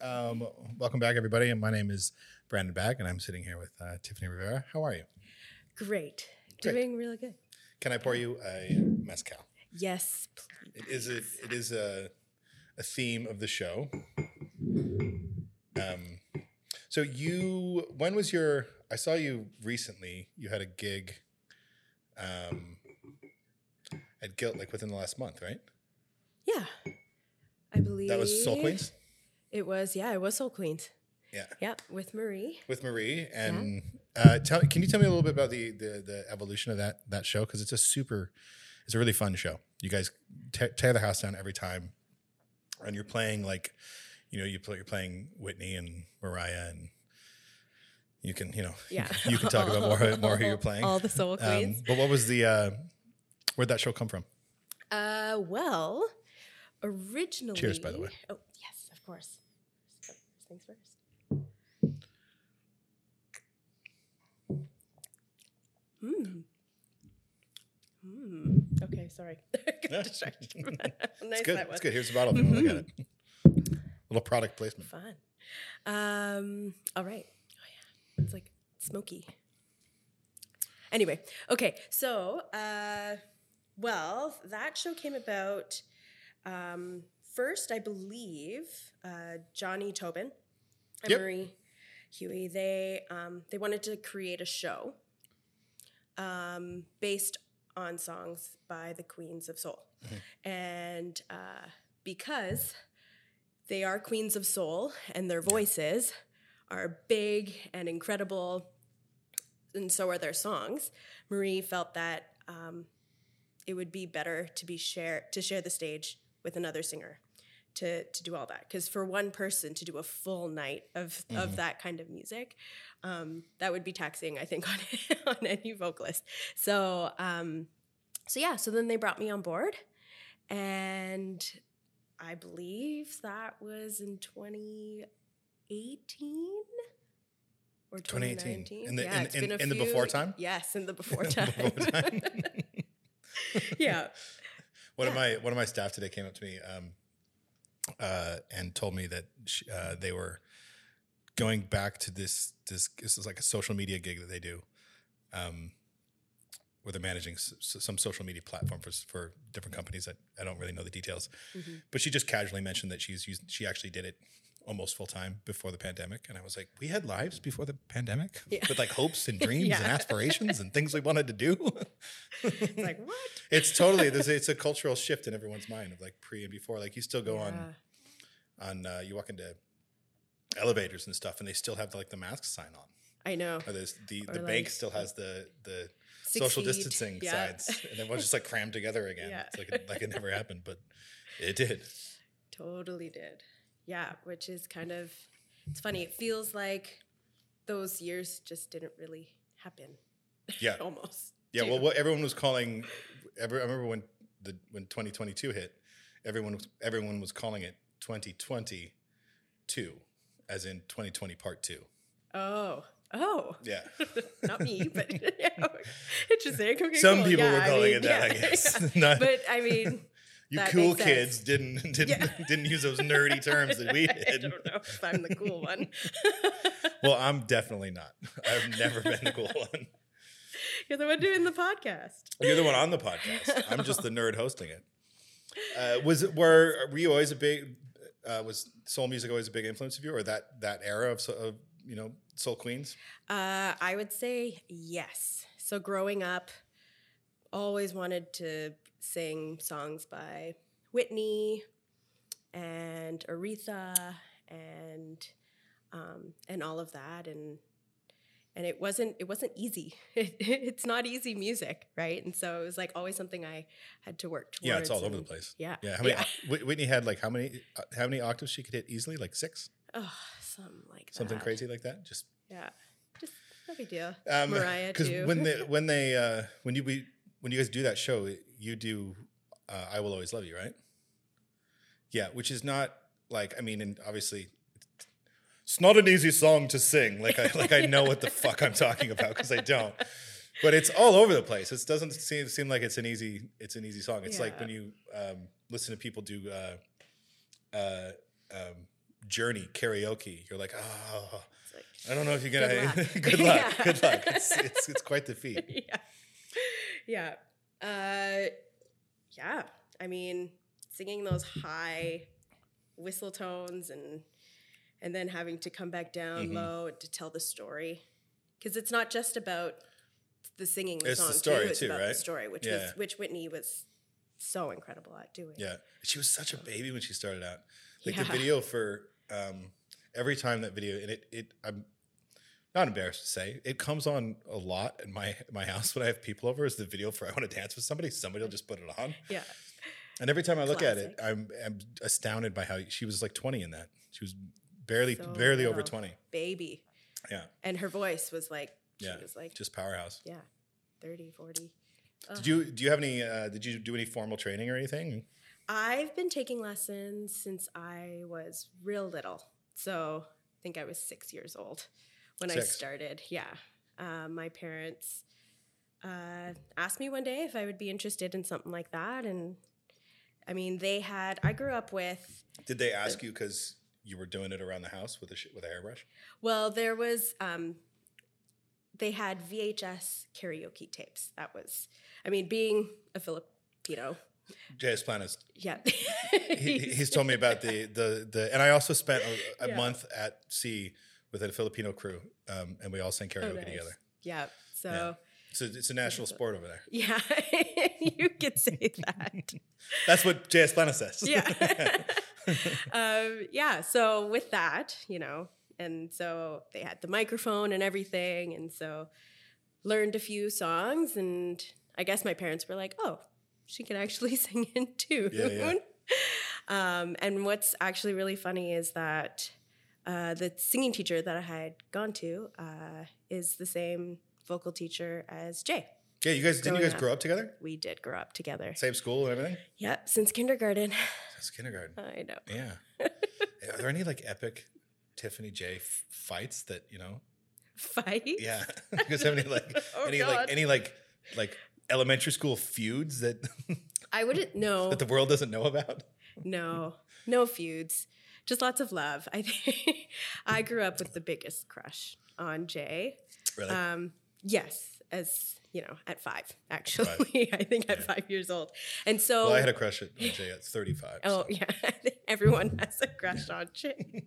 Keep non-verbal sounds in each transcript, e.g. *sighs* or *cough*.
Um, welcome back, everybody. And my name is Brandon Bag, and I'm sitting here with uh, Tiffany Rivera. How are you? Great. Great. Doing really good. Can I pour you a mezcal? Yes, please. It is a it is a, a theme of the show. Um, so you when was your? I saw you recently. You had a gig. Um, at Guilt, like within the last month, right? Yeah. I believe That was Soul Queens. It was, yeah, it was Soul Queens. Yeah, Yeah, with Marie. with Marie. And uh, tell, can you tell me a little bit about the the, the evolution of that that show? Because it's a super, it's a really fun show. You guys te- tear the house down every time, and you're playing like, you know, you play, you're playing Whitney and Mariah, and you can, you know, *laughs* Yeah. you can talk about more more who you're *laughs* playing. All the Soul Um, Queens. but what was the uh, where'd that show come from? Uh, well, originally. Cheers, by the way. Oh, yes, of course. First things first. Hmm. Hmm. Okay, sorry. *laughs* Got distracted. *laughs* *laughs* nice It's good. that was. It's good. Here's the bottle. If you want to look at it. Little product placement. Fun. Um, all right. Oh yeah. It's like smoky. Anyway, okay. So, uh, well, that show came about um, first, I believe, uh, Johnny Tobin and Yep. Marie Huey. They um, they wanted to create a show um, based on songs by the Queens of Soul, and uh, because they are queens of soul and their voices are big and incredible and so are their songs marie felt that um, it would be better to be share to share the stage with another singer to to do all that because for one person to do a full night of of that kind of music um, that would be taxing i think *laughs* on on any vocalist so um so yeah so then they brought me on board and I believe that was in 2018 or 2018. 2019. In the- yeah, in- it's in- been a in the before time? Yes, in the *laughs* before time. Before time. *laughs* yeah. One of my one of my staff today came up to me um, uh, and told me that sh uh, they were going back to this this this is like a social media gig that they do, um, where they're managing s- some social media platform for for different companies that I don't really know the details, Mm-hmm. but she just casually mentioned that she's used she actually did it almost full time before the pandemic, and I was like, we had lives before the pandemic Yeah. with like hopes and *laughs* dreams and aspirations and things we wanted to do. It's like, *laughs* what? It's totally there's a, *laughs* it's a cultural shift in everyone's mind of like pre and before. Like you still go on Yeah. on uh, you walk into elevators and stuff, and they still have like the mask sign on. I know. Or there's the Or the like- bank still has the the Social distancing yeah. signs, and everyone's just like crammed together again. Yeah. It's like it, like it never happened, but it did. Totally did. Yeah, which is kind of it's funny. It feels like those years just didn't really happen. Yeah. *laughs* Almost. Yeah, well, what everyone was calling, every, I remember when the when 2022 hit, everyone was everyone was calling it 2022, as in 2020 part two. Oh. Oh. Yeah, *laughs* Not me, but *laughs* yeah. interesting. Okay, some cool. people Yeah, were I calling mean, it that, I *laughs* guess. yeah. But I mean, you cool kids sense. didn't didn't Yeah. didn't use those nerdy terms that we did. I don't know if I'm the cool one. Well, I'm definitely not. I've never been the cool one. You're the one doing the podcast. You're the one on the podcast. I'm just the nerd hosting it. Uh, was it were were you always a big uh, was soul music always a big influence of you, or that that era of, of you know soul queens? Uh, I would say yes. So growing up, always wanted to sing songs by Whitney and Aretha and um, and all of that and and it wasn't it wasn't easy. *laughs* it's not easy music, right? And so it was like always something I had to work towards. Yeah, it's all over the place. Yeah, Yeah, how many? Yeah. Whitney had like how many? Uh, how many octaves she could hit easily? Like six, Oh, something like something that. crazy like that. Just Yeah, just no big deal. um, Mariah too. when they *laughs* when they uh, when you we, when you guys do that show, you do uh, "I Will Always Love You," right? Yeah, which is not like I mean, and obviously. It's not an easy song to sing. Like I like I know what the fuck I'm talking about because I don't. But it's all over the place. It doesn't seem seem like it's an easy it's an easy song. It's like when you um, listen to people do uh, uh, um, journey karaoke, you're like, oh, like, I don't know if you're gonna. Good *laughs* Good luck. luck. *laughs* Yeah. Good luck. It's, it's it's quite the feat. *laughs* yeah. Yeah. Uh, yeah. I mean, singing those high whistle tones and and then having to come back down Mhm. low to tell the story, because it's not just about the singing the It's the song story too. It's too, about right? the story, which Yeah. was which Whitney was so incredible at doing. Yeah, she was such a baby when she started out. Like Yeah. the video for um, every time that video, and it it I'm not embarrassed to say it comes on a lot in my my house when I have people over. Is the video for I want to dance with somebody? Somebody will just put it on, Yeah. and every time I look at it, I'm I'm astounded by how she was like 20 in that. She was barely So barely over 20. Baby. Yeah, And her voice was like, she Yeah. was like, just powerhouse. yeah, 30, 40. Did you do you have any? Uh, did you do any formal training or anything? I've been taking lessons since I was real little. So I think I was six years old when I started. Yeah. Uh, my parents uh, asked me one day if I would be interested in something like that. And I mean, they had, I grew up with, Did they ask you because you were doing it around the house with a sh- with a hairbrush? well, there was, um, they had VHS karaoke tapes. That was, I mean, being a Filipino, J.S. Planas yeah. he, *laughs* he's told me about the the the and I also spent a, a Yeah. month at sea with a Filipino crew, um, and we all sang karaoke Oh, nice. together. Yeah. So. Yeah. So it's a national sport over there. *laughs* Yeah, *laughs* you could say that. That's what J.S. Plana says. Yeah. um, yeah. So with that, you know, and so they had the microphone and everything, and so learned a few songs, and I guess my parents were like, "Oh, she can actually *laughs* sing in tune." Yeah, yeah. Um, and what's actually really funny is that uh, the singing teacher that I had gone to uh, is the same vocal teacher as Jay. yeah, you guys didn't you guys up. grow up together? We did grow up together. Same school and everything? Yep, since kindergarten. *sighs* Since kindergarten. I know. Yeah. *laughs* Are there any like epic Tiffany J f- fights that you know? Fight? Yeah. you guys have any like *laughs* Oh, any God. like any like like elementary school feuds that *laughs* I wouldn't know. that the world doesn't know about? no, no feuds. Just lots of love. I think *laughs* I grew up with the biggest crush on Jay. Really? Um, yes, as you know, at five, actually. *laughs* I think at five years old. And so well, I had a crush on Jay at 35. Oh so. yeah, everyone has a crush on Jay.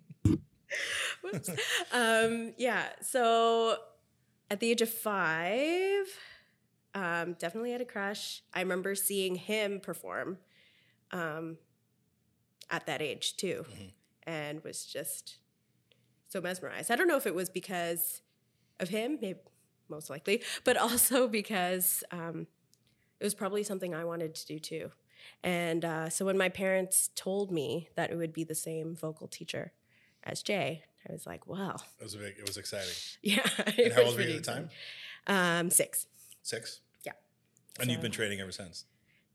Um, yeah, so at the age of five, um, definitely had a crush. I remember seeing him perform um, at that age too, and was just so mesmerized. I don't know if it was because of him, maybe most likely, but also because um, it was probably something I wanted to do too. And uh, so when my parents told me that it would be the same vocal teacher as Jay, I was like, wow. It was a big, it was exciting. *laughs* Yeah. And it how was old were you at the time? Um, six. Six? Yeah. And you've been training ever since?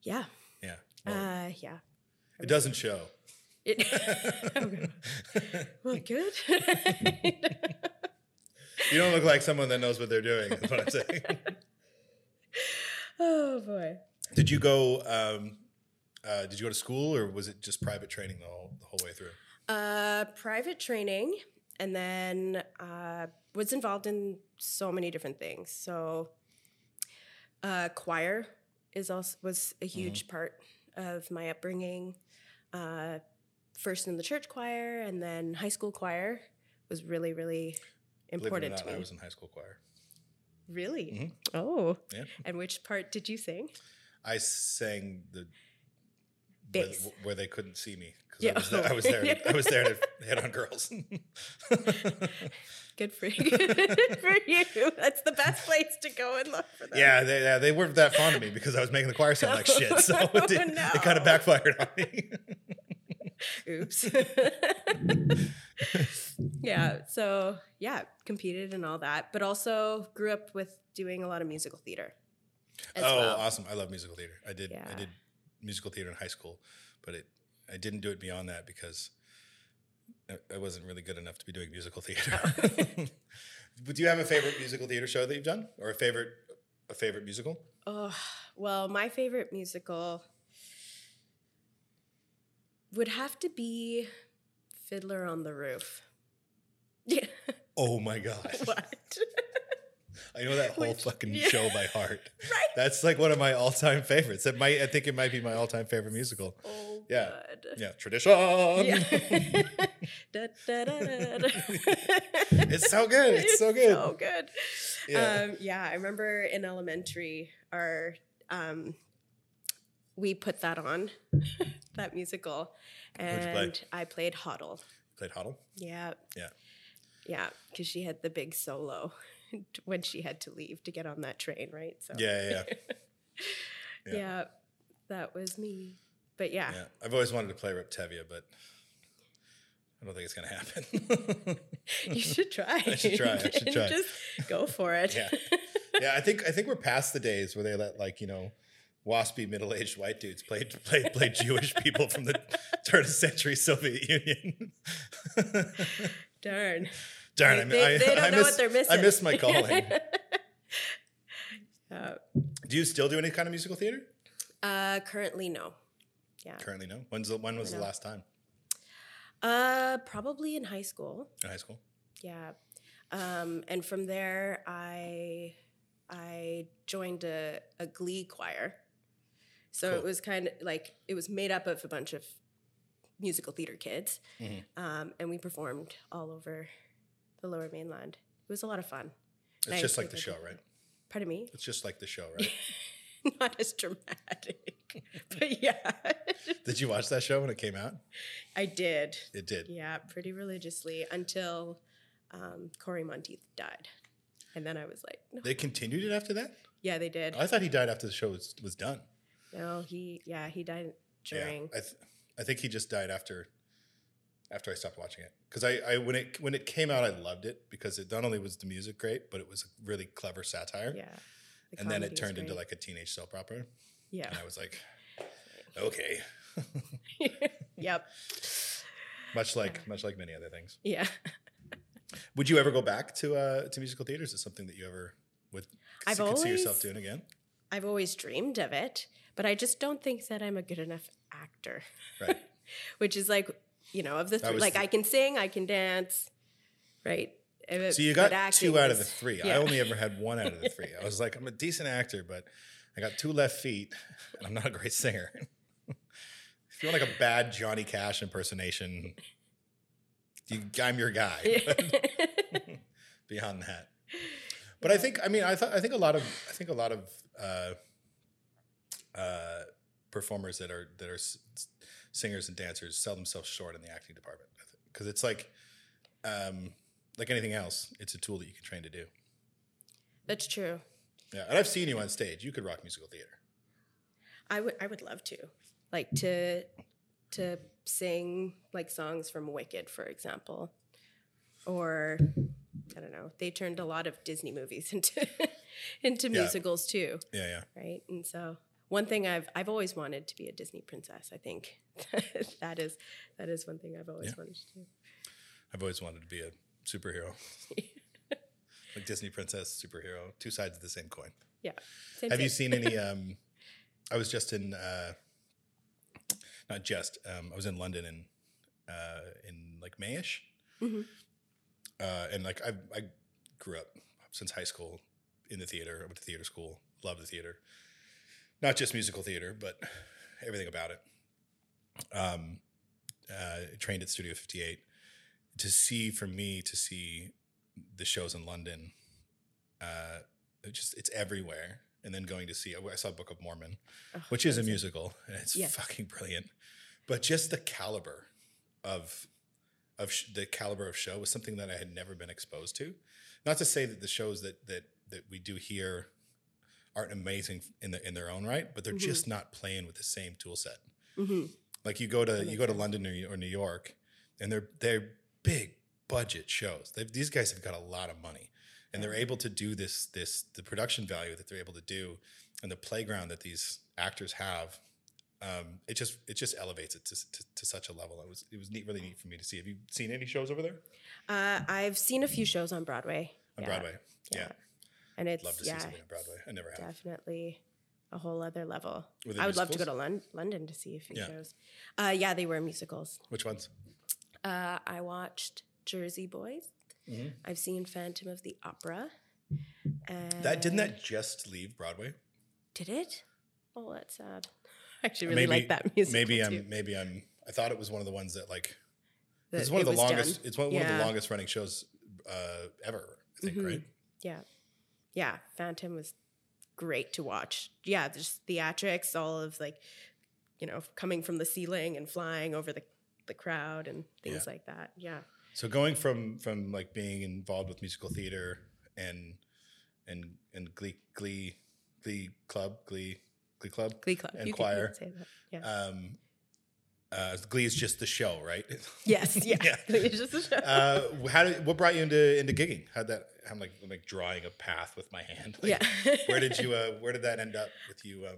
Yeah. Yeah. Well, Uh, yeah. it doesn't show. It, *laughs* well, good. *laughs* You don't look like someone that knows what they're doing, is what I'm saying. *laughs* oh boy. did you go um, uh, did you go to school or was it just private training the whole the whole way through? Uh, private training, and then uh, was involved in so many different things. So, uh, choir is also was a huge part of my upbringing. Uh, first in the church choir, and then high school choir was really, really Believe it or important not, to me. I was in high school choir. really? Oh. Yeah. And which part did you sing? I sang the where, where they couldn't see me because Yeah. I was there. I was oh. there. I was there to *laughs* hit on girls. *laughs* Good for you. Good for you. That's the best place to go and look for them. yeah, they, yeah, they weren't that fond of me because I was making the choir sound like shit. So *laughs* oh, it, did, no. it kind of backfired on me. Oops. yeah. So yeah, competed and all that, but also grew up with doing a lot of musical theater. Oh, well. awesome! I love musical theater. I did. I did musical theater in high school, but it I didn't do it beyond that because I- I wasn't really good enough to be doing musical theater. *laughs* *laughs* but do you have a favorite musical theater show that you've done, or a favorite a favorite musical? Oh, well, my favorite musical would have to be Fiddler on the Roof. Yeah. *laughs* Oh my god. what? I know that *laughs* whole Which- fucking yeah. show by heart. *laughs* Right. That's like one of my all-time favorites. It might I think it might be my all-time favorite musical. Oh, Yeah. God. Yeah, tradition. Yeah. *laughs* Da, da, da. It's so good. It's so good. So good. Yeah. Um, yeah, I remember in elementary, our um, we put that on that musical, What'd play? and I played Hodel. Played Hodel. Yeah, Yeah. yeah, because she had the big solo *laughs* when she had to leave to get on that train, right? So Yeah, yeah, yeah. *laughs* yeah, that was me. But yeah, yeah. I've always wanted to play Reb Tevye, but I don't think it's gonna happen. *laughs* you should try. I should try, I should try. Just go for it. yeah. Yeah, I think I think we're past the days where they let like, you know, waspy middle-aged white dudes play play play Jewish people from the turn of century Soviet Union. Darn. Darn, I, They- I, they don't *laughs* I know miss, what they're missing. I miss my calling. *laughs* Uh, Do you still do any kind of musical theater? uh, currently, no. Yeah. Currently, no. When's the, when was the last time Uh, probably in high school. in high school? Yeah. Um, and from there, I I joined a, a glee choir. So Cool. it was kind of like it was made up of a bunch of musical theater kids, Mhm. um, and we performed all over the Lower Mainland. It was a lot of fun. It's just like the show, right? Pardon me, It's just like the show, right? *laughs* not as dramatic, *laughs* but yeah, *laughs* Did you watch that show when it came out? I did. It did. Yeah, pretty religiously until um, Cory Monteith died, and then I was like, no. They continued it after that? yeah, they did. I thought he died after the show was, was done. No, he yeah he died during. Yeah, I, th- I think he just died after after I stopped watching it. Because I, I when it when it came out I loved it because it not only was the music great but it was a really clever satire. Yeah, the and then it turned into like a teenage soap opera. Yeah, and I was like okay. *laughs* Yep, much like much like many other things. Yeah. *laughs* would you ever go back to uh to musical theater is it something that you ever would I've could see yourself doing again? I've always dreamed of it, but I just don't think that I'm a good enough actor. right. *laughs* Which is like you know of the three, like the- I can sing, I can dance, right? Uh, so you got two out of the three. Yeah. I only ever *laughs* had one out of the three. I was like I'm a decent actor but I got two left feet and I'm not a great singer. *laughs* If you want like a bad Johnny Cash impersonation you, I'm your guy. *laughs* Beyond that. But I think I mean I thought I think a lot of I think a lot of uh, uh, performers that are that are singers and dancers sell themselves short in the acting department because it's like um, like anything else it's a tool that you can train to do That's true. yeah and I've seen you on stage you could rock musical theater I would I would love to like to to sing like songs from Wicked, for example, or I don't know. They turned a lot of Disney movies *laughs* into into Yeah. musicals too, yeah yeah right? And so one thing I've I've always wanted to be a Disney princess. I think *laughs* that is that is one thing I've always Yeah. wanted to do. I've always wanted to be a superhero *laughs* like Disney princess superhero two sides of the same coin Yeah. Same Have you seen any? *laughs* Um, I was just in, uh, not just. Um, I was in London in uh, in like Mayish, Mhm. uh, and like I I grew up since high school in the theater. I went to theater school. Love the theater, not just musical theater, but everything about it. Um, uh, trained at Studio Fifty Eight. To see for me to see the shows in London, uh, it just it's everywhere. And then going to see, I saw Book of Mormon, Oh, which is a musical, and it's Yes. fucking brilliant. But just the caliber of of sh- the caliber of show was something that I had never been exposed to. Not to say that the shows that that that we do here aren't amazing in the in their own right, but they're Mhm. just not playing with the same tool set. Mhm. Like you go to you go to. London or, or New York, and they're they're big budget shows. They've, these guys have got a lot of money, and they're able to do this this the production value that they're able to do, and the playground that these actors have. Um, it just it just elevates it to, to, to such a level. It was it was neat, really neat for me to see. Have you seen any shows over there Uh, I've seen a few shows on Broadway. on Yeah, Broadway? Yeah, yeah. And it's love to yeah, see something on Broadway. I never have. definitely a whole other level. I would love to go to Lon- London to see a few Yeah. shows. Uh, yeah, they were musicals. Which ones? Uh, I watched Jersey Boys. Mhm. I've seen Phantom of the Opera. And That didn't that just leave Broadway? did it? Oh, that's sad. I actually really maybe, like that *laughs* music. Maybe I'm maybe I'm I thought it was one of the ones that like That it's one of the longest done. it's one, one of the longest running shows uh, ever, I think, Mhm. right? Yeah. Yeah. Phantom was great to watch. Yeah. Just theatrics, all of like, you know, coming from the ceiling and flying over the, the crowd and things Yeah. like that. Yeah. So going from from like being involved with musical theater and and and glee glee glee club glee glee club Glee Club. And you choir. can say that. Yeah. um uh glee is just the show right *laughs* yes. Yeah. yeah. It's just a show. uh how did what brought you into into gigging how'd that i'm like I'm like drawing a path with my hand *laughs* Like, yeah. where did *laughs* you uh where did that end up with you um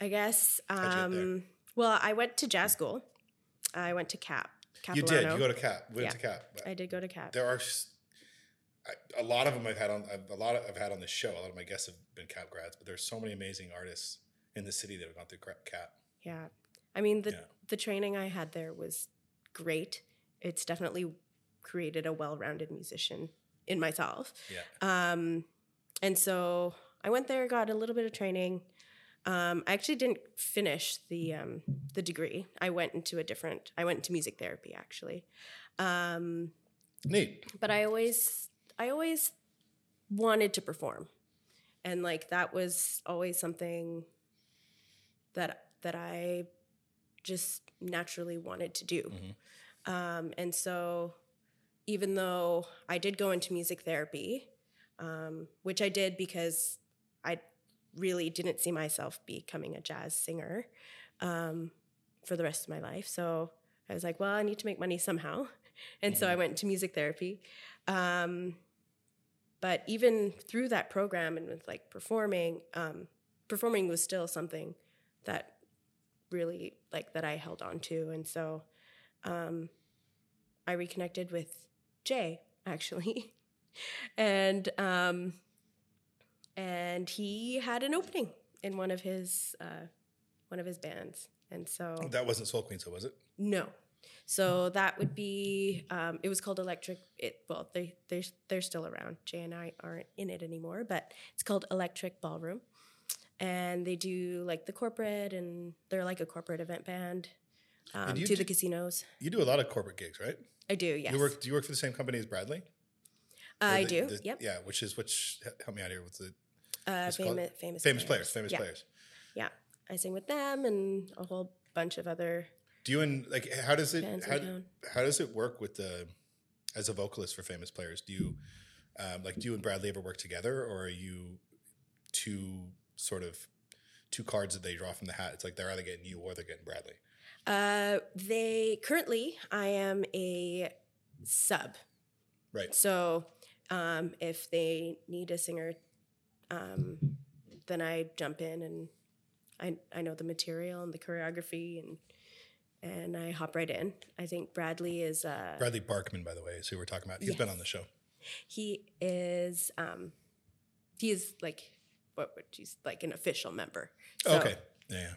I guess. How'd you get there? Um, well, I went to jazz school. I went to CAP. you did you go to cap went Yeah. to cap I did go to CAP. there are I- a lot of them I've had on I've- a lot of, I've had on this show. A lot of my guests have been Cap grads, but there's so many amazing artists in the city that have gone through Cap. Yeah. I mean, the, Yeah. The training I had there was great. It's definitely created a well rounded musician in myself. Yeah, Um, and so I went there, got a little bit of training. Um, I actually didn't finish the um, the degree. I went into a different. I went into music therapy actually, um, neat. but I always I always wanted to perform, and like that was always something that that I just naturally wanted to do. Um, and so, even though I did go into music therapy, um, which I did because I really didn't see myself becoming a jazz singer um, for the rest of my life. So I was like, well, I need to make money somehow. *laughs* And so I went to music therapy. Um, but even through that program and with like performing, um, performing was still something that really like that I held on to. And so um, I reconnected with Jay actually, *laughs* and um, and he had an opening in one of his uh, one of his bands, and so That wasn't Soul Queen, so was it? no. So that would be. Um, it was called Electric. It well, they they're they're still around. Jay and I aren't in it anymore, but it's called Electric Ballroom, and they do like the corporate, and they're like a corporate event band um, to do- the casinos. You do a lot of corporate gigs, right? I do. Yes, You work. Do you work for the same company as Bradley? Or I the- do. the- yep. Yeah, which is which. Help me out here. What's the Uh, what's it called? famous, famous, famous players? Famous yeah. players. Yeah, I sing with them and a whole bunch of other Do you and like how does it how, how does it work with the as a vocalist for famous players? Do you um, like do you and Bradley ever work together, or are you two sort of two cards that they draw from the hat? It's like they're either getting you or they're getting Bradley. Uh, they currently, I am a sub. Right. So, um, if they need a singer, um, then I jump in and I I know the material and the choreography and and I hop right in. I think Bradley is uh, Bradley Barkman, by the way, is who we're talking about. He's been on the show. he is um, he is like what would you like an official member. So, okay. Yeah.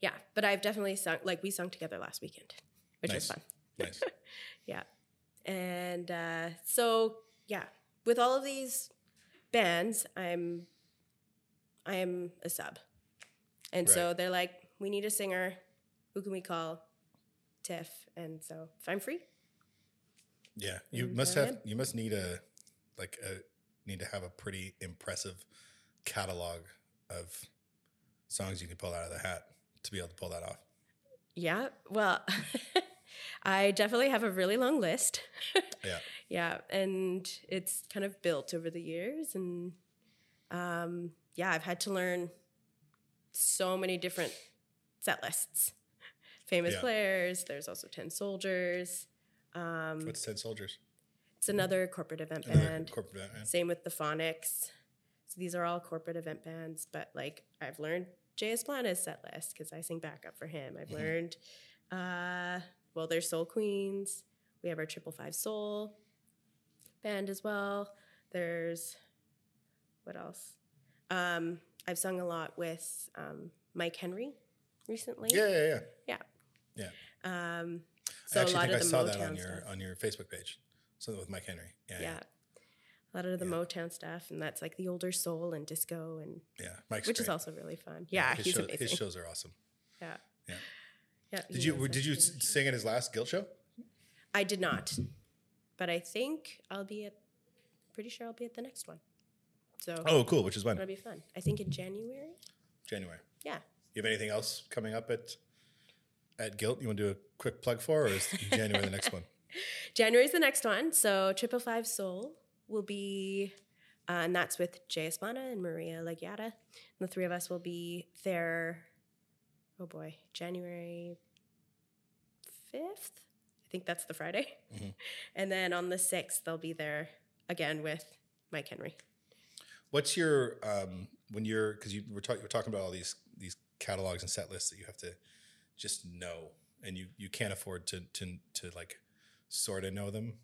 yeah. But I've definitely sung like we sung together last weekend, which was fun. Nice. *laughs* Yeah. And uh, so yeah, with all of these bands, I'm I am a sub. And so they're like, we need a singer. Who can we call? Tiff. And so if I'm free, Yeah. You must have you must need a like a need to have a pretty impressive catalog of songs you can pull out of the hat to be able to pull that off. yeah, well, *laughs* I definitely have a really long list. *laughs* Yeah. yeah, and it's kind of built over the years, and um, yeah, I've had to learn so many different set lists. Famous Yeah. players. There's also Ten Soldiers. Um, What's Ten Soldiers? it's another corporate event Another band. corporate band. yeah. Same with the Phonics. So these are all corporate event bands, but like I've learned J.S. Planas' set list because I sing backup for him. I've Mhm. learned, uh, well, there's Soul Queens. We have our Triple Five Soul band as well. There's what else? Um, I've sung a lot with um, Mike Henry recently. Yeah, yeah, yeah. Um, So I actually a lot think I saw Motown that on your stuff. on your Facebook page. Something with Mike Henry. Yeah, yeah. yeah, lot of the Yeah. Motown stuff, and that's like the older soul and disco, and yeah. Mike's which is also really fun. Yeah, his, he's show- amazing. his shows are awesome. Yeah. Yeah. Yeah. Did you did you sing at his last Guilt show? I did not, but I think I'll be at. Pretty sure I'll be at the next one. So Oh, cool. Which is when it'll be fun. I think in January. January. Yeah. You have anything else coming up at at Guilt? You want to do a quick plug for, or is January the next one? *laughs* January's the next one. So Triple Five Soul will be, uh, and that's with J.S. Planas and Maria Legiata. And the three of us will be there. Oh boy, January fifth. I think that's the Friday. Mhm. *laughs* And then on the sixth, they'll be there again with Mike Henry. What's your um, when you're because you were, talk, you were talking about all these these catalogs and set lists that you have to just know, and you you can't afford to to to like sort of know them.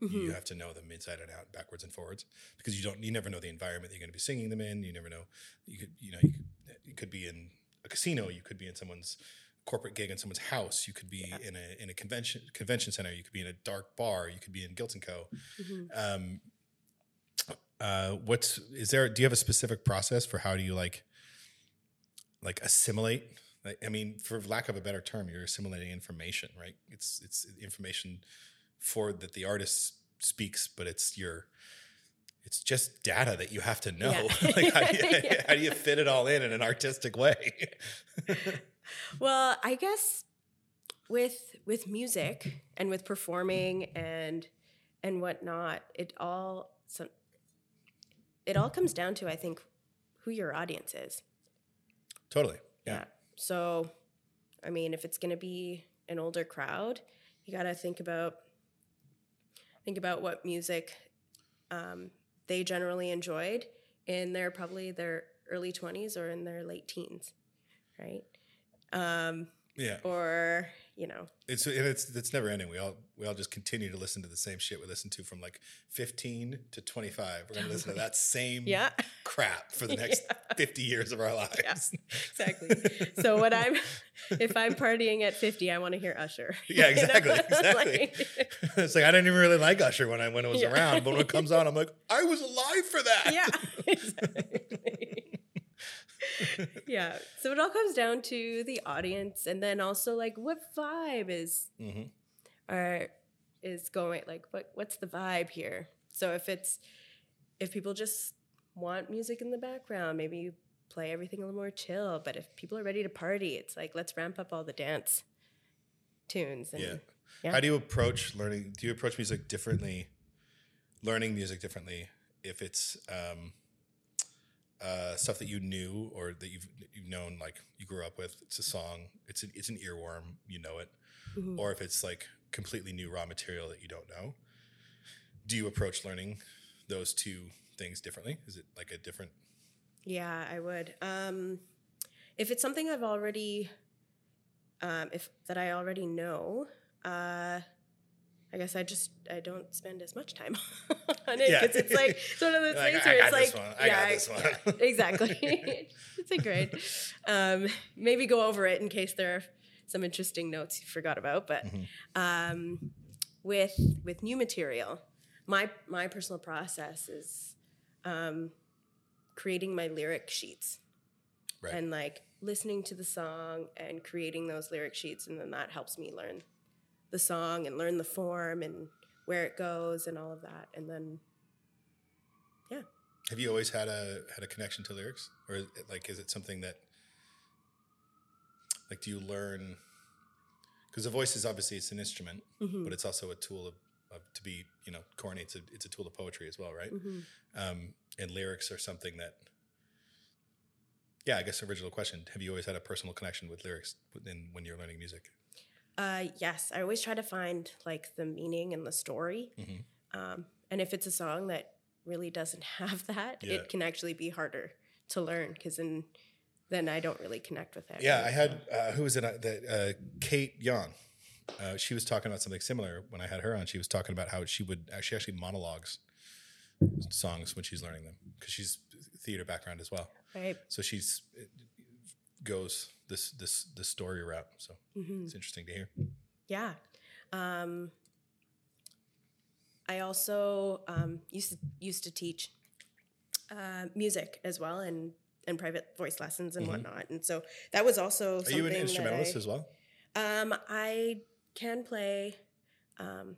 You have to know them inside and out, backwards and forwards, because you don't you never know the environment that you're going to be singing them in. You never know you could you know you could, you could be in a casino, you could be in someone's corporate gig in someone's house, you could be in a in a convention convention center, you could be in a dark bar, you could be in Guilt and Co. Mhm. Um, uh, what's is there? Do you have a specific process for how do you like like assimilate? Like, I mean, for lack of a better term, you're assimilating information, right? It's it's information for that the artist speaks, but it's your it's just data that you have to know. Yeah. *laughs* like how do, you, *laughs* Yeah. how do you fit it all in in an artistic way? *laughs* Well, I guess with with music and with performing and and whatnot, it all so it all comes down to I think who your audience is. totally. Yeah. Yeah. So, I mean, if it's going to be an older crowd, you got to think about think about what music um, they generally enjoyed in their probably their early 20s or in their late teens, right? Um, Yeah. or, you know, It's and it's it's never ending. We all we all just continue to listen to the same shit we listen to from like 15 to 25. We're gonna listen to that same yeah, crap for the *laughs* next 50 years of our lives. exactly. so when I'm if I'm partying at 50, I want to hear Usher. *laughs* Yeah, *laughs* You know? exactly, exactly. Like- it's like I didn't even really like Usher when I when it was Yeah. around, but when it comes on, I'm like, I was alive for that. yeah exactly. *laughs* yeah so it all comes down to the audience and then also like what vibe is hmm or is going like what what's the vibe here so if it's if people just want music in the background maybe you play everything a little more chill but if people are ready to party it's like let's ramp up all the dance tunes and Yeah. Yeah. How do you approach learning? Do you approach music differently? Learning music differently if it's um, uh, stuff that you knew or that you've you've known, like you grew up with. It's a song. It's an it's an earworm. You know it. Mhm. Or if it's like completely new raw material that you don't know. Do you approach learning those two things differently? Is it like a different? Yeah, I would. Um, if it's something I've already, um, if that I already know, uh, I guess I just I don't spend as much time *laughs* on it Yeah. because it's like it's one of those Like, things where it's like yeah, got this one. yeah, exactly. *laughs* *laughs* it's a great. Um, maybe go over it in case there are some interesting notes you forgot about, but Mhm. um, with with new material, my my personal process is um, creating my lyric sheets Right. and like listening to the song and creating those lyric sheets, and then that helps me learn the song and learn the form and where it goes and all of that, and then yeah. Have you always had a had a connection to lyrics, or is like is it something that like do you learn? Because the voice is obviously it's an instrument, Mhm. but it's also a tool of, of to be you know corny. It's a it's a tool of poetry as well, right? Mhm. Um, and lyrics are something that. Yeah, I guess original question: Have you always had a personal connection with lyrics within when you're learning music? Uh, yes, I always try to find like the meaning and the story. Mhm. Um, and if it's a song that really doesn't *laughs* have that, Yeah. it can actually be harder to learn because then then I don't really connect with it. Yeah, I had uh, who was it? uh, That uh, Kate Young. Uh, she was talking about something similar when I had her on. She was talking about how she would actually actually monologues songs when she's learning them because she's theater background as well. right. So she's goes this this this story route. So hmm it's interesting to hear. Yeah. Um, I also um, used to used to teach uh, music as well and and private voice lessons and whatnot, and so that was also Mm-hmm. Are something you an instrumentalist I, as well? um, I can play um,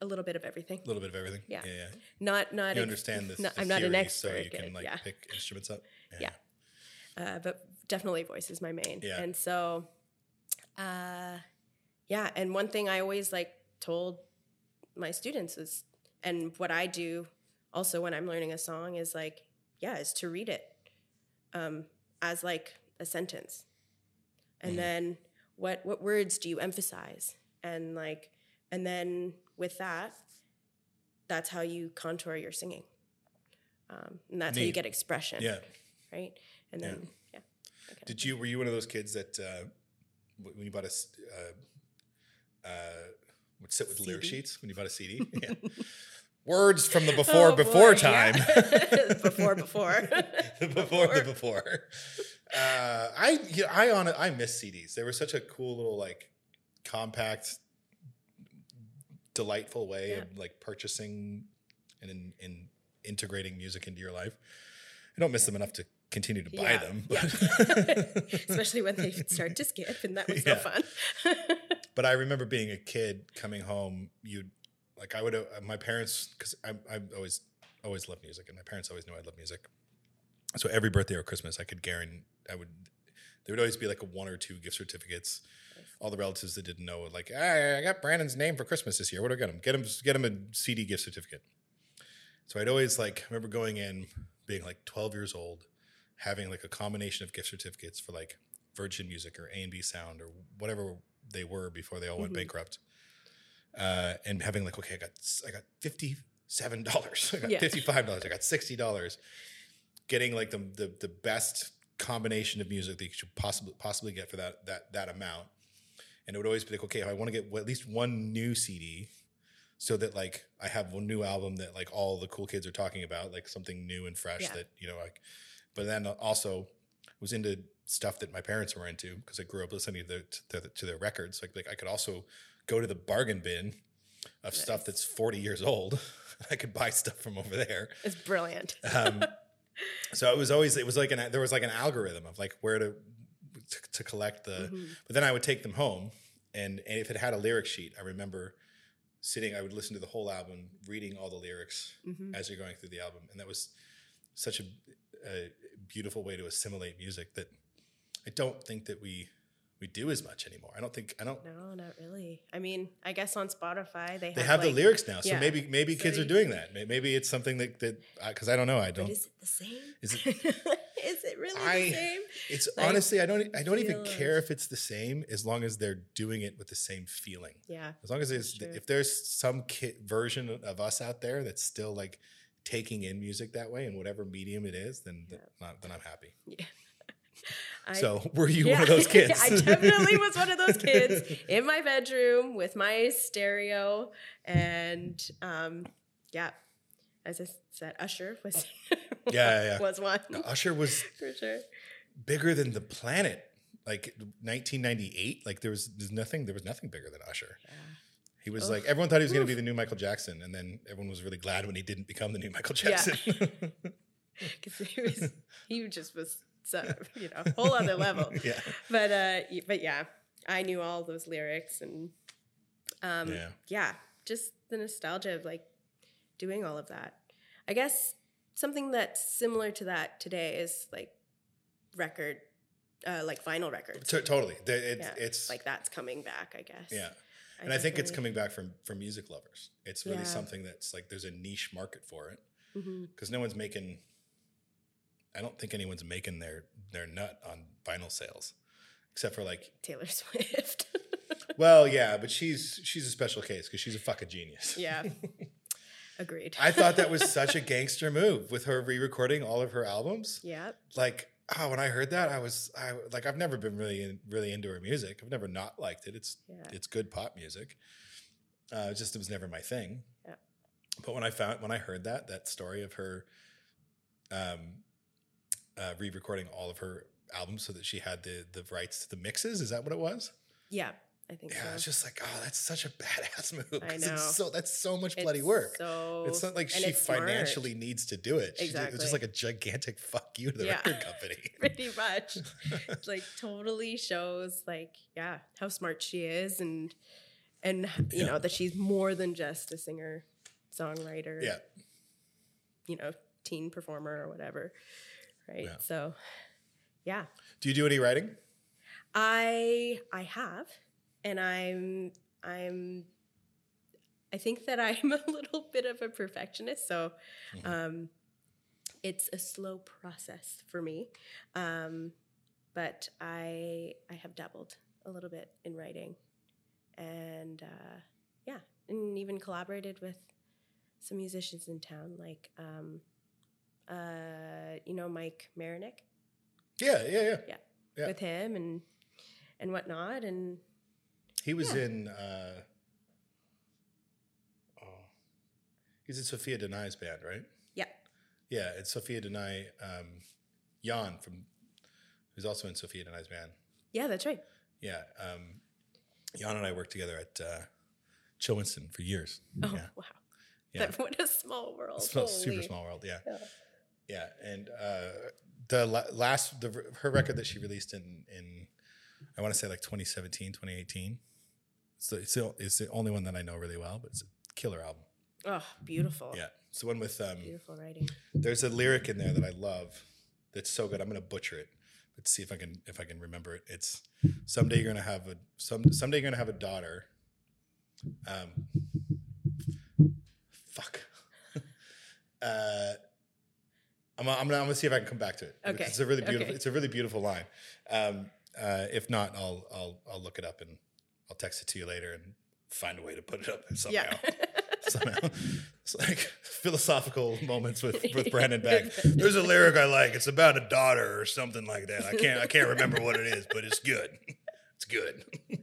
a little bit of everything. A little bit of everything. Yeah. yeah. yeah. Not not You ex- understand this? the I'm not an expert. so you can like yeah. pick instruments up. Yeah. Uh, but definitely voice is my main. Yeah. And so, uh, yeah. And one thing I always like told my students is, and what I do also when I'm learning a song is like, yeah, is to read it um, as like a sentence, and Mhm. then what what words do you emphasize, and like, and then with that, that's how you contour your singing. Um, and that's how you get expression Yeah. right? And then yeah. okay. Did you were you one of those kids that uh, when you bought a uh, uh, would sit with lyric CD? sheets when you bought a CD? *laughs* yeah. Words from the before Oh, before boy, yeah. time. *laughs* *laughs* before before before the before. Uh, I yeah, I on. I miss CDs. They were such a cool little like compact, delightful way Yeah. of like purchasing and in, in integrating music into your life. I don't miss them enough to continue to buy Yeah, them. yeah. But, *laughs* *laughs* especially when they start to skip and that was Yeah. so fun *laughs* but I remember being a kid coming home. You'd like I would uh, my parents because I I always always loved music and my parents always knew I loved music. So every birthday or Christmas, I could guarantee I would. There would always be like a one or two gift certificates. All the relatives that didn't know, like, ah, I got Brandon's name for Christmas this year. What do I get him? Get him, get him a CD gift certificate. So I'd always like I remember going in, being like 12 years old, having like a combination of gift certificates for like Virgin Music or A and B Sound or whatever they were before they all went Mhm. bankrupt, uh, and having like, okay, I got I got fifty seven dollars, I got Yeah. fifty five dollars, I got sixty dollars, getting like the, the the best combination of music that you could possibly possibly get for that that that amount, and it would always be like, okay, I want to get at least one new CD. So that like I have one new album that like all the cool kids are talking about, like something new and fresh Yeah. that you know like. But then also was into stuff that my parents were into because I grew up listening to their, to, their, to their records. Like, like I could also go to the bargain bin of stuff that's 40 years old. *laughs* I could buy stuff from over there. it's brilliant Um, *laughs* so it was always, it was like an, there was like an algorithm of like where to, to, to collect the, Mhm. but then I would take them home and, and if it had a lyric sheet, I remember sitting, I would listen to the whole album, reading all the lyrics Mhm. as you're going through the album. And that was such a, a beautiful way to assimilate music that I don't think that we we do as much anymore. I don't think I don't. no not really i mean i guess on spotify they, They have the like- lyrics now, so yeah. maybe maybe So kids are doing that. Maybe it's something that that because I don't know. I don't. is it the same Is *laughs* is it really I- the same It's like, honestly I don't I don't even care if it's the same as long as they're doing it with the same feeling. yeah As long as there's if there's some kid version of us out there that's still like taking in music that way in whatever medium it is, then Yeah. then then I'm happy. yeah *laughs* I- so *laughs* were you one of those *laughs* kids? I definitely was one of those kids in my bedroom with my stereo, and um, yeah, as I said, Usher was Yeah, yeah, yeah. was one Usher was for sure. bigger than the planet. Like 1998, like there was there's nothing there was nothing bigger than Usher. He was Ugh. like everyone thought he was going to be the new Michael Jackson, and then everyone was really glad when he didn't become the new Michael Yeah. Jackson. *laughs* because he was he just was so you know a whole other level. *laughs* yeah, But uh, but yeah, I knew all those lyrics and um, yeah, yeah, just the nostalgia of like doing all of that. I guess something that's similar to that today is like record, uh, like vinyl records. T- totally. It's, Yeah, it's like that's coming back, I guess. yeah, and I think it's coming back from from music lovers. It's really Yeah. something that's like there's a niche market for it mm-hmm. because no one's making. I don't think anyone's making their their nut on vinyl sales, except for like Taylor *laughs* Swift. Well, yeah, but she's she's a special case because she's a fucking genius. yeah, *laughs* agreed. I thought that was such a gangster move with her re-recording all of her albums. *laughs* yeah, Like, oh, when I heard that, I was I like I've never been really in, really into her music. I've never not liked it. It's yeah, it's good pop music. Uh, it just it was never my thing. Yeah. But when I found when I heard that that story of her, um, uh, re-recording all of her albums so that she had the the rights to the mixes, is that what it was? yeah. I think Yeah, so. it's just like, oh, that's such a badass *laughs* move. I know. It's so that's so much It's bloody work. So it's not like she it's smart. financially needs to do it. She did- It's just like a gigantic fuck you to the Yeah. record company. *laughs* pretty much. It's like *laughs* totally shows like yeah how smart she is and and you Yeah. know that she's more than just a singer songwriter. yeah. You know, teen performer or whatever. Right. Yeah. So yeah. Do you do any writing? I I have, and I'm I'm I think that *laughs* I'm a little bit of a perfectionist, so um, it's a slow process for me. Um, but I I have dabbled a little bit in writing, and uh, yeah, and even collaborated with some musicians in town, like um, uh, you know Mike Marinick Yeah, yeah, yeah. Yeah. Yeah. with him and and whatnot and He was Yeah. in uh oh he's in Sophia Danai's band, right? yeah Yeah, it's Sophia Danai, um Jan from who's also in Sophia Danai's band. yeah that's right Yeah. Um Jan and I worked together at uh Chill Winston for years. oh Yeah. wow Yeah. That- what a small world Small, super small world, yeah. Yeah. Yeah, and uh, the la- last the her record that she released in in I want to say like 2017, 2018. So it's the, it's the only one that I know really well, but it's a killer album. oh beautiful Yeah, it's the one with um. beautiful writing There's a lyric in there that I love. That's so good. I'm gonna butcher it, but see if I can if I can remember it. It's someday you're gonna have a some someday you're gonna have a daughter. Um. Fuck. *laughs* uh. I'm, I'm, gonna, I'm gonna see if I can come back to it. Okay, It's a really beautiful. okay. It's a really beautiful line. Um, uh, if not, I'll I'll I'll look it up and I'll text it to you later and find a way to put it up somehow. yeah *laughs* somehow. It's like philosophical moments with with *laughs* Brandon Beck. There's a lyric I like. It's about a daughter or something like that. I can't I can't remember what it is, but it's good. It's good. *laughs*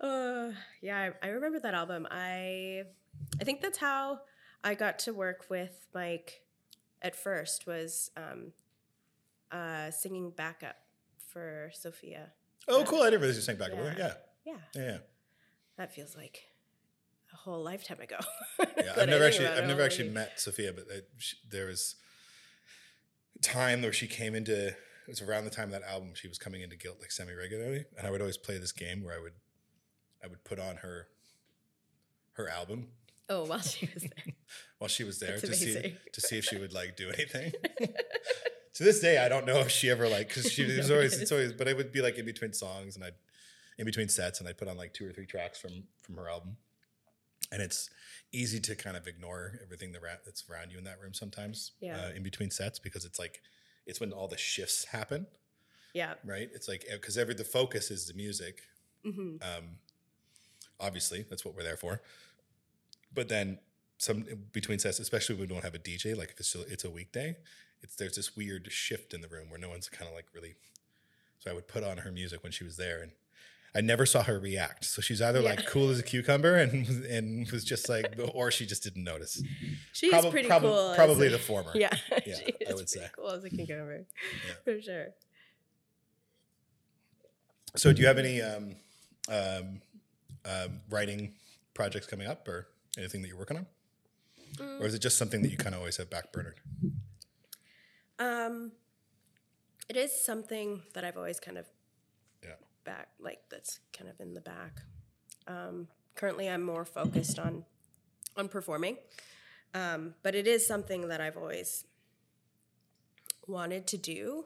uh, yeah I, I remember that album i i think that's how i got to work with mike at first was um uh singing backup for sophia Oh, cool! I didn't realize you sang backup. Yeah. Yeah. Yeah, yeah that feels like a whole lifetime ago Yeah, *laughs* I've never actually I've never actually met Sophia, but uh, she, there was time where she came into. It was around the time of that album. She was coming into Guilt like semi regularly, and I would always play this game where I would I would put on her her album oh while she was there *laughs* while she was there That's to see to see if she would like do anything. *laughs* to this day, I don't know if she ever like because she was always it's always, but it would be like in between songs and I'd in between sets and I'd put on like two or three tracks from from her album, and it's easy to kind of ignore everything that's around you in that room sometimes. Yeah. Uh, in between sets because it's like it's when all the shifts happen, yeah right? It's like because every the focus is the music, hmm um, obviously, that's what we're there for. But then some between sets, especially when we don't have a DJ, like if it's still, it's a weekday, it's there's this weird shift in the room where no one's kind of like really. So I would put on her music when she was there, and I never saw her react. So she's either Yeah. like cool as a cucumber and and was just like, or she just didn't notice. she's Probab- pretty prob- cool Probably a- the former. yeah, *laughs* Yeah, I would say. cool as a cucumber Yeah. for sure So do you have any um, um, um, writing projects coming up, or anything that you're working on, or is it just something that you kind of always have backburnered? Um, it is something that I've always kind of. Back, like that's kind of in the back. Um, currently, I'm more focused on on performing, um, but it is something that I've always wanted to do,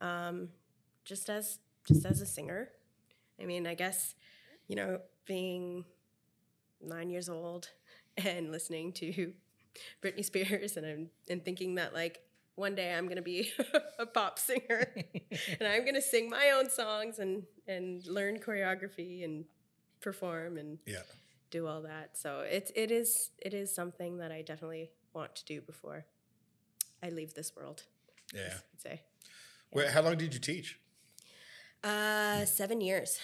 um, just as just as a singer. I mean, I guess you know, being nine years old *laughs* and listening to *laughs* Britney Spears and and thinking that like one day I'm gonna be *laughs* a pop singer *laughs* and I'm gonna sing my own songs and and learn choreography and perform and Yeah. do all that. So it's it is it is something that I definitely want to do before I leave this world. Yeah. I'd say Where, how long did you teach? uh, seven years.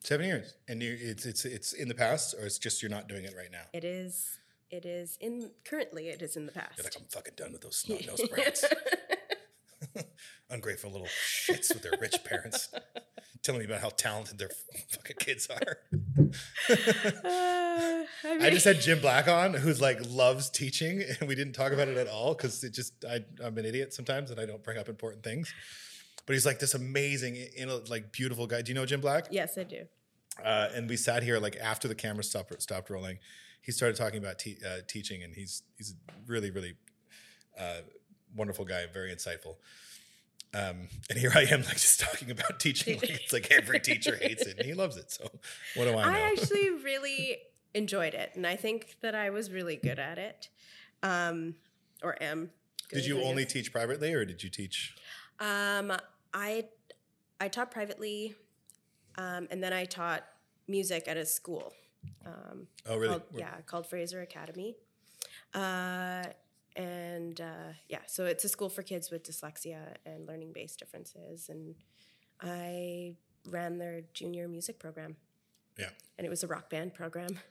Seven years, and you, it's it's it's in the past, or it's just you're not doing it right now. It is it is in currently it is in the past. You're like, I'm fucking done with those *laughs* snot nosed brats. *laughs* Ungrateful little shits with their rich parents. *laughs* telling me about how talented their fucking kids are. Uh, I, I just had Jim Black on, who's like loves teaching, and we didn't talk about it at all because it just I, I'm an idiot sometimes and I don't bring up important things. But he's like this amazing, you know, like beautiful guy. Do you know Jim Black? yes, I do. Uh, and we sat here like after the camera stopped stopped rolling. He started talking about te- uh, teaching, and he's he's a really really uh, wonderful guy, very insightful. Um, and here I am, like just talking about teaching. Like it's like every teacher hates it, and he loves it. So what do I know? I actually *laughs* really enjoyed it, and I think that I was really good at it, um, or am. did you only teach privately, or did you teach? Um, I I taught privately, um, and then I taught music at a school. Um, Oh, really? called, yeah, called Fraser Academy. Uh, and uh, yeah, so it's a school for kids with dyslexia and learning based differences. And I ran their junior music program. Yeah. And it was a rock band program. *laughs*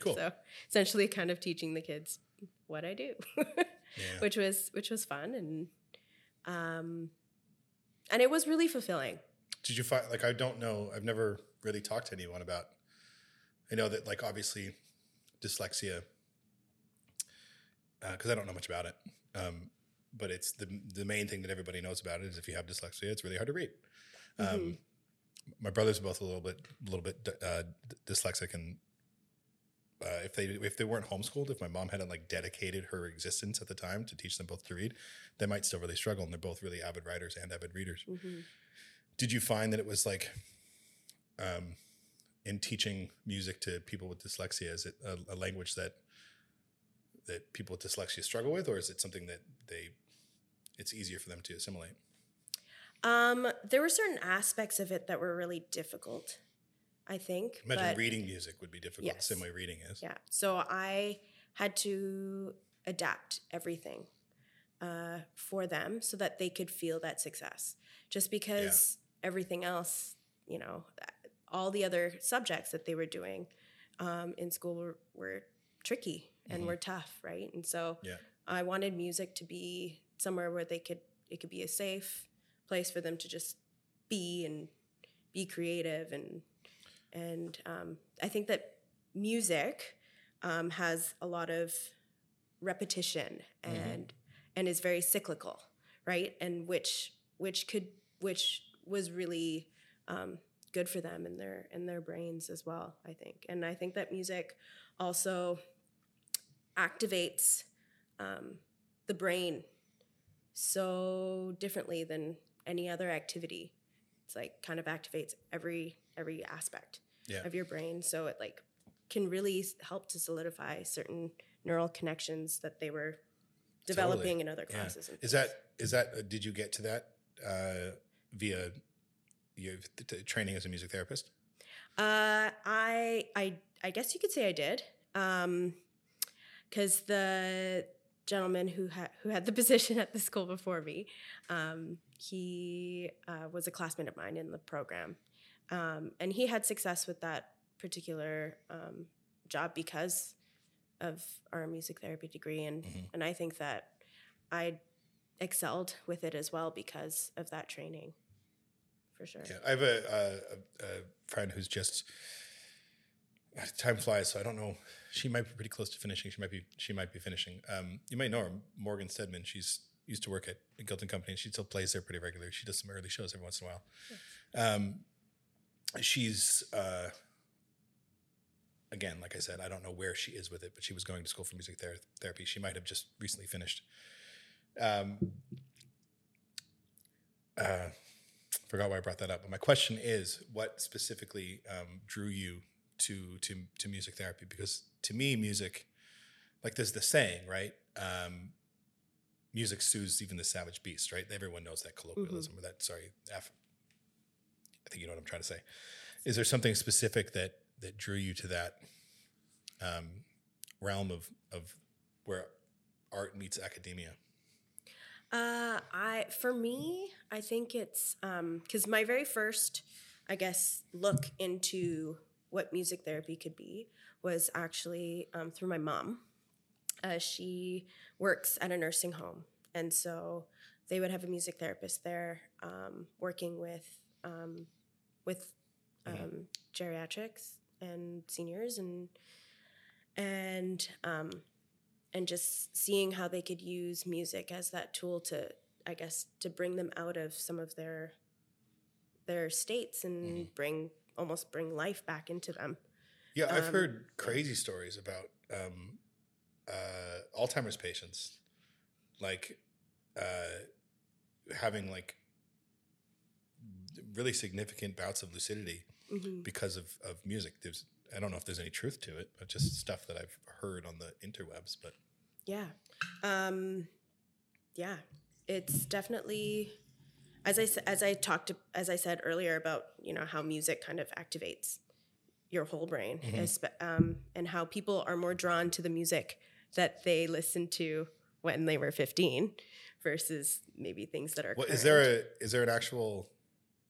Cool. so essentially, kind of teaching the kids what I do, *laughs* Yeah. which was which was fun and um, and it was really fulfilling. Did you find like I don't know? I've never really talked to anyone about. I know that like obviously dyslexia because I don't know much about it. Um, but it's the the main thing that everybody knows about it is if you have dyslexia, it's really hard to read. Um, Mhm. My brothers are both a little bit a little bit uh, d- dyslexic, and uh, if they if they weren't homeschooled, if my mom hadn't like dedicated her existence at the time to teach them both to read, they might still really struggle. And they're both really avid writers and avid readers Mhm. did you find that it was like um, in teaching music to people with dyslexia is it a, a language that that people with dyslexia struggle with or is it something that they it's easier for them to assimilate Um, there were certain aspects of it that were really difficult, I think. imagine reading music would be difficult Yes. the same way reading is Yeah. So I had to adapt everything uh, for them so that they could feel that success. Just because everything else, you know, all the other subjects that they were doing um, in school were, were tricky and Mhm. were tough, right? And so Yeah. I wanted music to be somewhere where they could, it could be a safe place for them to just be and be creative and and um, I think that music um, has a lot of repetition and and is very cyclical, right? And which which could which was really um, good for them in their in their brains as well. I think, and I think that music also activates um, the brain so differently than any other activity. It's like kind of activates every every aspect Yeah. of your brain, so it like can really help to solidify certain neural connections that they were developing in other classes. and is that is that uh, did you get to that uh, via t- t- training as a music therapist? Uh, I I I guess you could say I did, because the gentleman who had who had the *laughs* position at the school before me, um, he uh, was a classmate of mine in the program, um, and he had success with that particular um, job because of our music therapy degree, and Mhm. and I think that I excelled with it as well because of that training, for sure. Yeah, I have a, a, a, a friend who's just time flies, so I don't know. She might be pretty close to finishing. She might be she might be finishing. Um, you might know her, Morgan Stedman. She's used to work at Guilt and Company. and She still plays there pretty regularly. She does some early shows every once in a while. Um, she's uh, again, like I said, I don't know where she is with it, but she was going to school for music ther- therapy. She might have just recently finished. Um, uh, forgot why I brought that up. But my question is, what specifically um, drew you to to to music therapy? Because to me, music, like there's the saying, right? Um, music soothes even the savage beast, right? Everyone knows that colloquialism or that. Sorry, F, I think you know what I'm trying to say. Is there something specific that that drew you to that um, realm of of where art meets academia? Uh, I for me, I think it's because my very first, I guess, look into what music therapy could be was actually um, through my mom. Uh, she works at a nursing home, and so they would have a music therapist there um, working with um, with um, geriatrics and seniors and and um, and just seeing how they could use music as that tool to I guess to bring them out of some of their their states and bring almost bring life back into them. Yeah, I've Um, heard crazy stories about um, uh, Alzheimer's patients, like uh, having like really significant bouts of lucidity Mhm. because of, of music. There's I don't know if there's any truth to it, but just stuff that I've heard on the interwebs. But Yeah. Um, yeah. It's definitely as I as I talked to, as I said earlier about, you know, how music kind of activates your whole brain espe- um, and how people are more drawn to the music that they listened to when they were 15 versus maybe things that are what is there a is there an actual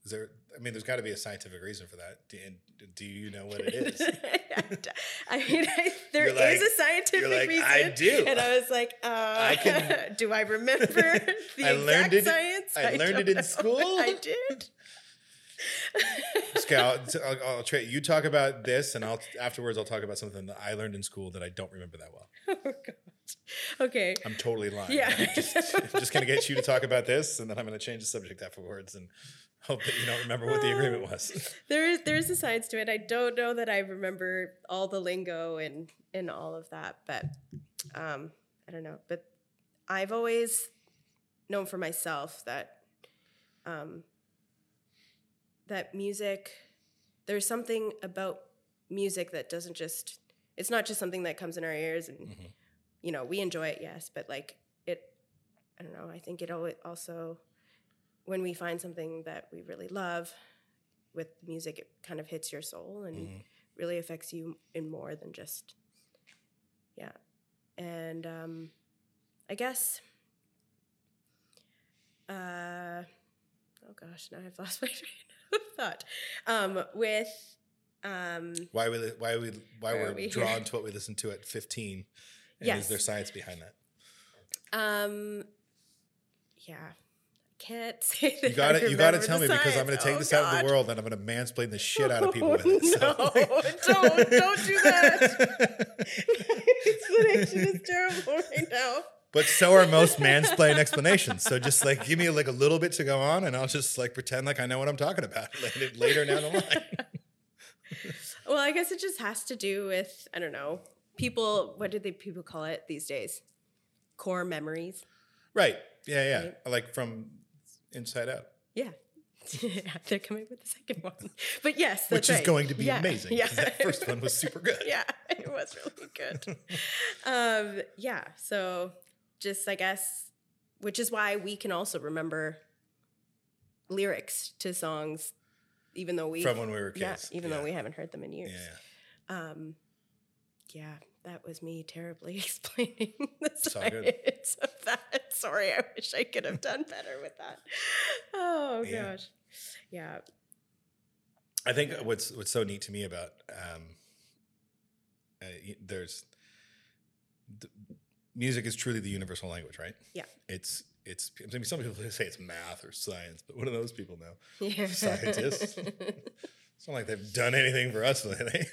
is there? I mean, there's got to be a scientific reason for that. Do, and do you know what it is? *laughs* I mean, I, there is like- a scientific like, reason. "I do." And I was like, uh, I can- *laughs* do I remember *laughs* the I learned it- science? I learned it in know. school. I did. Okay, I'll, I'll, I'll tra- you talk about this, and I'll afterwards I'll talk about something that I learned in school that I don't remember that well. oh, God. Okay. I'm totally lying. Yeah. I'm just, just gonna get you to talk about this, and then I'm gonna change the subject afterwards, and hope that you don't remember what the agreement was. There is there is a science to it. I don't know that I remember all the lingo and and all of that, but um, I don't know. But I've always known for myself that um, that music. There's something about music that doesn't just. It's not just something that comes in our ears, and Mhm. You know we enjoy it, yes, but like it. I don't know. I think it also when we find something that we really love with music it kind of hits your soul and Mhm. really affects you in more than just yeah and um i guess uh oh gosh now i've *laughs* lost my train of thought um with um Why we why we why we're we drawn here? to what we listen to at 15? And Yes. is there science behind that? um yeah can't *laughs* say that You got you got to tell me the because I'm going to take Oh, this out of the world and I'm going to mansplain the shit out of *laughs* people Oh, with it. So. no, don't don't do that. *laughs* explanation is terrible right now. But so are most mansplain explanations. So just like give me like a little bit to go on, and I'll just like pretend like I know what I'm talking about later, later down the line. Well, I guess it just has to do with I don't know people. What do they people call it these days? Core memories. Right? Yeah, yeah. Right. Like from Inside Out, Yeah. *laughs* They're coming with the second one, but yes, which is right. going to be Yeah, amazing. Yeah, that first one was super good. *laughs* yeah, it was really good. um, yeah, so just I guess, which is why we can also remember lyrics to songs, even though we From when we were yeah, kids. even yeah. though we haven't heard them in years. Yeah. Um, yeah, that was me terribly *laughs* explaining the science of that. Sorry, I wish I could have done better with that. Oh Yeah. gosh, yeah. I think what's what's so neat to me about um, uh, there's the, music is truly the universal language, right? Yeah. It's it's. I mean, some people say it's math or science, but what do those people know? Yeah. Scientists. *laughs* It's not like they've done anything for us *laughs* lately.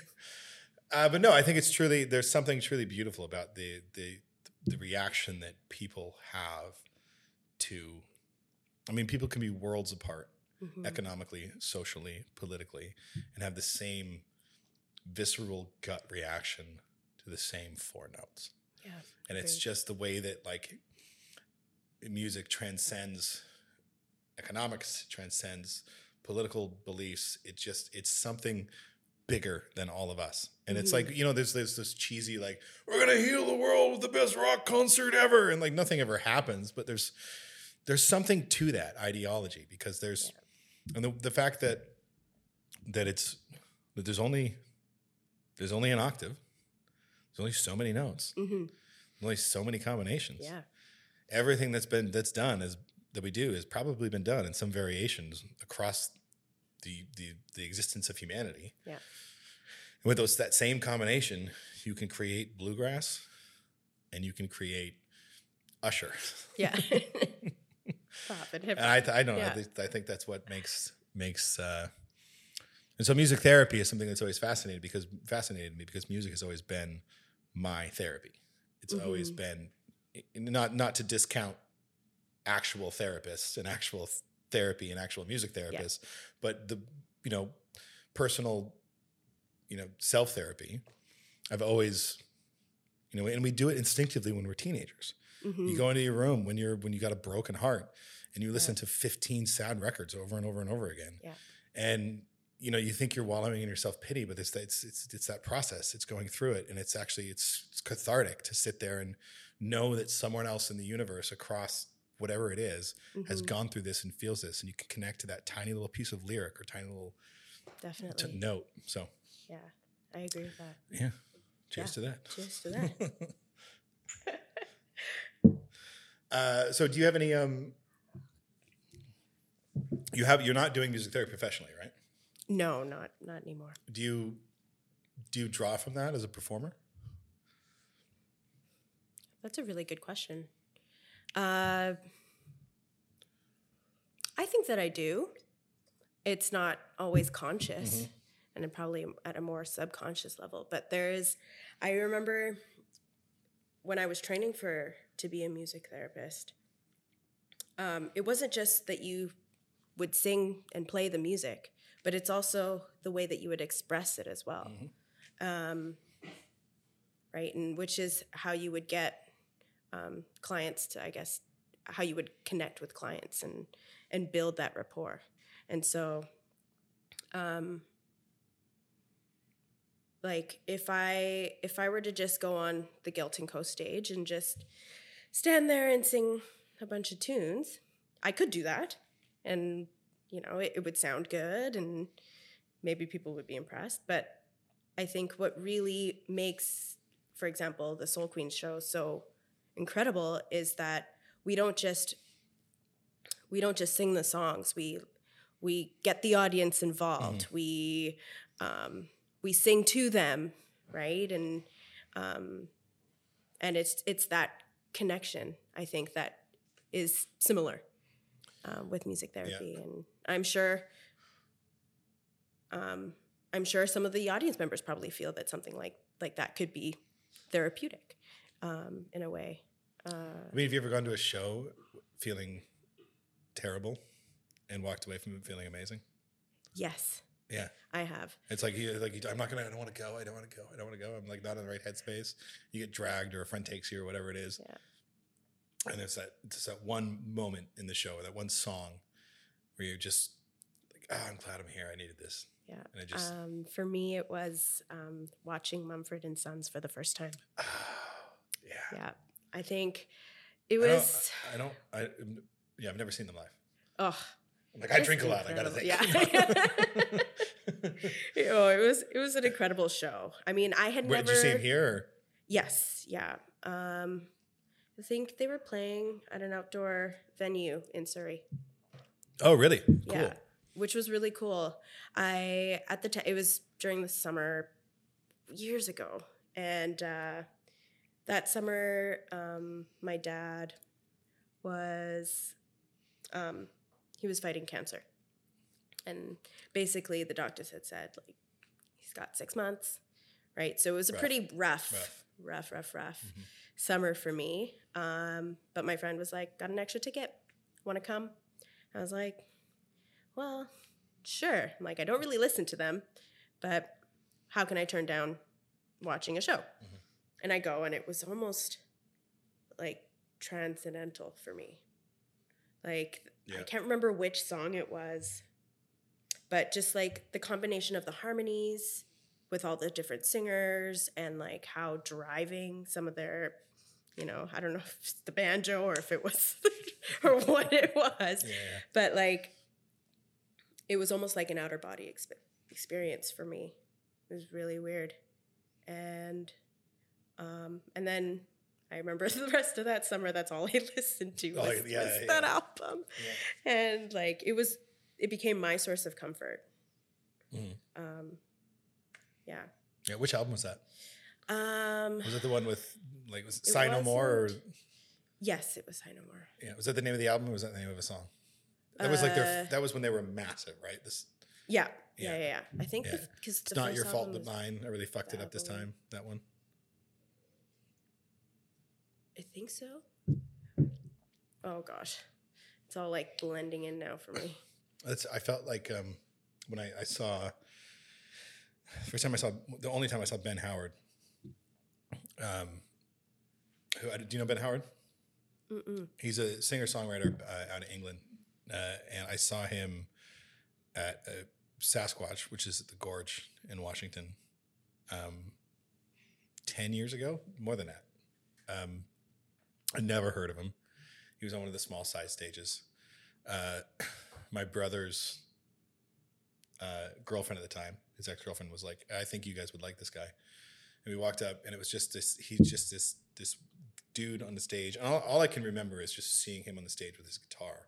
Uh, but no, I think it's truly there's something truly beautiful about the the the reaction that people have to. I mean, people can be worlds apart Mhm. economically, socially, politically, and have the same visceral gut reaction to the same four notes. Yeah. And it's just the way that like music transcends economics, transcends political beliefs. It just it's something bigger than all of us. And it's like, you know, there's there's this cheesy like, we're gonna heal the world with the best rock concert ever. And like nothing ever happens, but there's there's something to that ideology because there's and the, the fact that that it's that there's only there's only an octave there's only so many notes Mhm. only so many combinations Yeah. everything that's been that's done is that we do has probably been done in some variations across the the, the existence of humanity Yeah. and with those that same combination you can create bluegrass and you can create usher Yeah. *laughs* Pop and hip I, I don't know. Yeah. I, think, I think that's what makes makes uh, And so music therapy is something that's always fascinated because fascinated me because music has always been my therapy. It's always been not not to discount actual therapists and actual therapy and actual music therapists, but the you know personal you know self therapy. I've always you know, and we do it instinctively when we're teenagers. You mm-hmm. go into your room when you're when you got a broken heart and you listen to 15 sad records over and over and over again. Yeah. And you know, you think you're wallowing in your self pity, but it's, it's it's it's that process. It's going through it, and it's actually it's, it's cathartic to sit there and know that someone else in the universe, across whatever it is, has gone through this and feels this, and you can connect to that tiny little piece of lyric or tiny little t- Definitely. note. So, Yeah, I agree with that. yeah, cheers to that. Cheers to that. *laughs* Uh, so, do you have any? Um, you have you're not doing music therapy professionally, right? no, not not anymore. Do you do you draw from that as a performer? That's a really good question. Uh, I think that I do. It's not always conscious, and then probably at a more subconscious level. But there is, I remember when I was training for to be a music therapist. Um, it wasn't just that you would sing and play the music, but it's also the way that you would express it as well. Um, right, and which is how you would get um, clients to, I guess, how you would connect with clients and and build that rapport. And so, um, like if I if I were to just go on the Guilt and Co's stage and just stand there and sing a bunch of tunes, I could do that, and you know it, it would sound good, and maybe people would be impressed. But I think what really makes, for example, the Soul Queen show so incredible is that we don't just we don't just sing the songs. We we get the audience involved. We um, we sing to them, right? And um, and it's it's that connection I think that is similar um, with music therapy, and I'm sure. Um, I'm sure some of the audience members probably feel that something like like that could be therapeutic um, in a way. I mean, have you ever gone to a show feeling terrible and walked away from it feeling amazing? Yes, Yeah. I have. It's like you like you, I'm not gonna. I don't want to go. I don't want to go. I don't want to go. I'm like not in the right headspace. You get dragged, or a friend takes you, or whatever it is. Yeah. And there's that. It's that one moment in the show, that one song, where you're just like, "Ah, I'm glad I'm here. I needed this." Yeah. And it just, Um, for me, it was um, watching Mumford and Sons for the first time. *sighs* yeah. Yeah, I think it I don't. was. I don't. I, yeah, I've never seen them live. Oh, I'm like, I drink a lot. I gotta think. Yeah. *laughs* oh, it was it was an incredible show. I mean, I had Where, never. did you see him here? Or? Yes, yeah. Um, I think they were playing at an outdoor venue in Surrey. Oh, really? Cool. Yeah, which was really cool. I at the time it was during the summer years ago, and uh, that summer, um, my dad was um, he was fighting cancer, and basically the doctors had said like he's got six months, right? So it was a Rough. pretty rough, Rough. rough, rough, rough, summer for me. Um, but my friend was like, "Got an extra ticket? Want to come?" I was like, well, sure. I'm like, I don't really listen to them, but how can I turn down watching a show? And I go, and it was almost like transcendental for me. Like, Yeah. I can't remember which song it was, but just like the combination of the harmonies with all the different singers and like how driving some of their you know, I don't know if it's the banjo or if it was *laughs* or what it was, Yeah. but like it was almost like an outer body exp- experience for me. It was really weird, and um, and then I remember *laughs* the rest of that summer. That's all I *laughs* listened to Oh, was, yeah, was yeah. that album, and like it was, it became my source of comfort. Mhm. Um, yeah. Yeah. Which album was that? Um, Was it the one with like was it Sigh No More or yes, it was Sigh No More. yeah? Was that the name of the album? or Was that the name of a song? That was like their. Uh, That was when they were massive, right? This. Yeah, Yeah, yeah, yeah. I think Yeah. because It's not your fault but mine. I really fucked it up this time. That one. I think so. Oh gosh, it's all like blending in now for me. That's I felt like um, when I, I saw first time I saw the only time I saw Ben Howard. Um, who do you know Ben Howard? Mm-mm. He's a singer songwriter uh, out of England, uh, and I saw him at uh, Sasquatch, which is at the Gorge in Washington, um, ten years ago, more than that. Um, I never heard of him. He was on one of the small size stages. Uh, *sighs* my brother's uh, girlfriend at the time, his ex girlfriend, was like, "I think you guys would like this guy." And we walked up, and it was just this. He's just this this dude on the stage. And all, all I can remember is just seeing him on the stage with his guitar,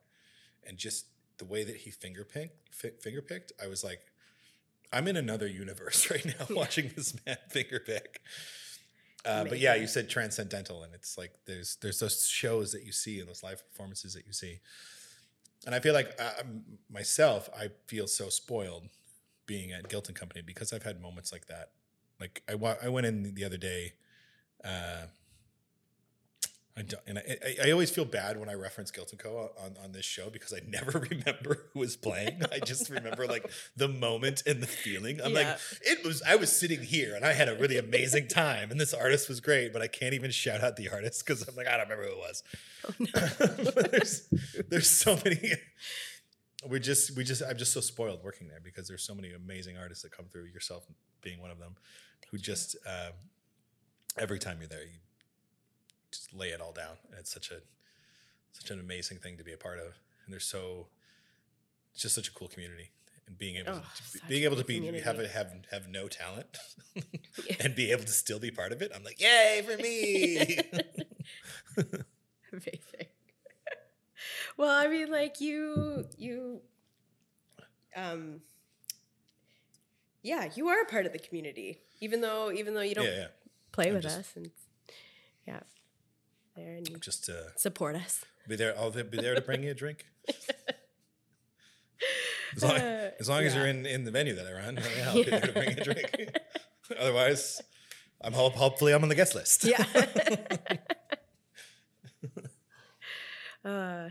and just the way that he finger picked. Fi- finger picked. I was like, I'm in another universe *laughs* right now watching this man finger pick. Uh, but yeah, you said transcendental, and it's like there's there's those shows that you see and those live performances that you see, and I feel like uh, um, myself, I feel so spoiled being at Guilt and Company because I've had moments like that. Like I wa- I went in the other day, uh, I don't, and I, I, always feel bad when I reference Guilt and Co on, on this show because I never *laughs* remember who was playing. I just remember like the moment and the feeling. I'm like, it was. I was sitting here and I had a really amazing time, and this artist was great, but I can't even shout out the artist because I'm like, I don't remember who it was. Oh, *laughs* there's there's so many. We just we just I'm just so spoiled working there because there's so many amazing artists that come through. Yourself being one of them, who just um, every time you're there, you just lay it all down. And it's such a such an amazing thing to be a part of, and there's so it's just such a cool community. And being able Oh, to being able to be have community. have have no talent *laughs* Yeah. and be able to still be part of it, I'm like, yay for me. *laughs* Amazing. *laughs* well, I mean, like you, you, um, yeah, you are a part of the community, even though, even though you don't yeah, yeah. play I'm with just- us, and yeah, there and you Just to support us. Be there. I'll be there to bring you a drink. As long, Uh, as, long as you're in, in the venue that I run, I'll be there to bring you a drink. Otherwise, I'm hope, hopefully I'm on the guest list. Yeah. *laughs* uh.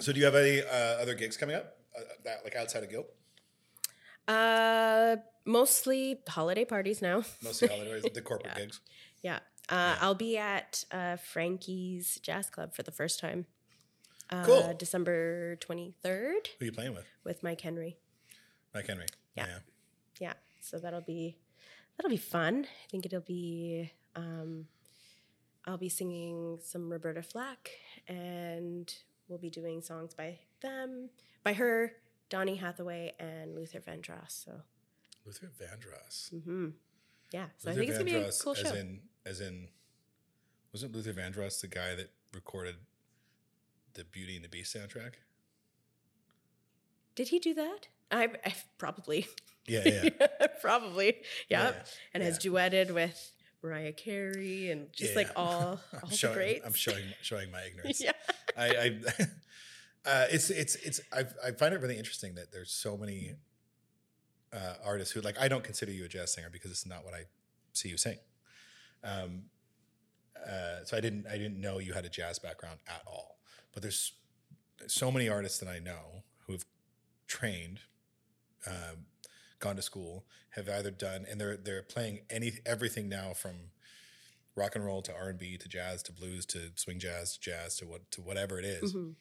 So, do you have any uh, other gigs coming up? Uh, that like outside of Guilt, Uh, mostly holiday parties now. mostly holidays, the corporate *laughs* gigs. Yeah. Uh, I'll be at uh, Frankie's Jazz Club for the first time. Uh, Cool. December 23rd Who are you playing with? with Mike Henry. Mike Henry. Yeah. Yeah. So that'll be that'll be fun. I think it'll be um, I'll be singing some Roberta Flack and we'll be doing songs by them, by her, Donny Hathaway, and Luther Vandross. So Luther Vandross. hmm yeah. So Luther I think it's gonna be a cool as show. in, as in, wasn't Luther Vandross the guy that recorded the Beauty and the Beast soundtrack? Did he do that? I, I probably. Yeah, *laughs* yeah. probably. Yep. Yeah, And has duetted with Mariah Carey and just like Yeah. all, *laughs* all I'm the showing, greats. I'm showing showing my *laughs* ignorance. yeah. I, I uh, it's it's it's I, I find it really interesting that there's so many uh, artists who like I don't consider you a jazz singer because it's not what I see you sing. Um, uh, so I didn't I didn't know you had a jazz background at all. But there's so many artists that I know who have trained, um, gone to school, have either done and they're they're playing any everything now from rock and roll to R and B to jazz to blues to swing jazz to jazz to what to whatever it is. Mhm.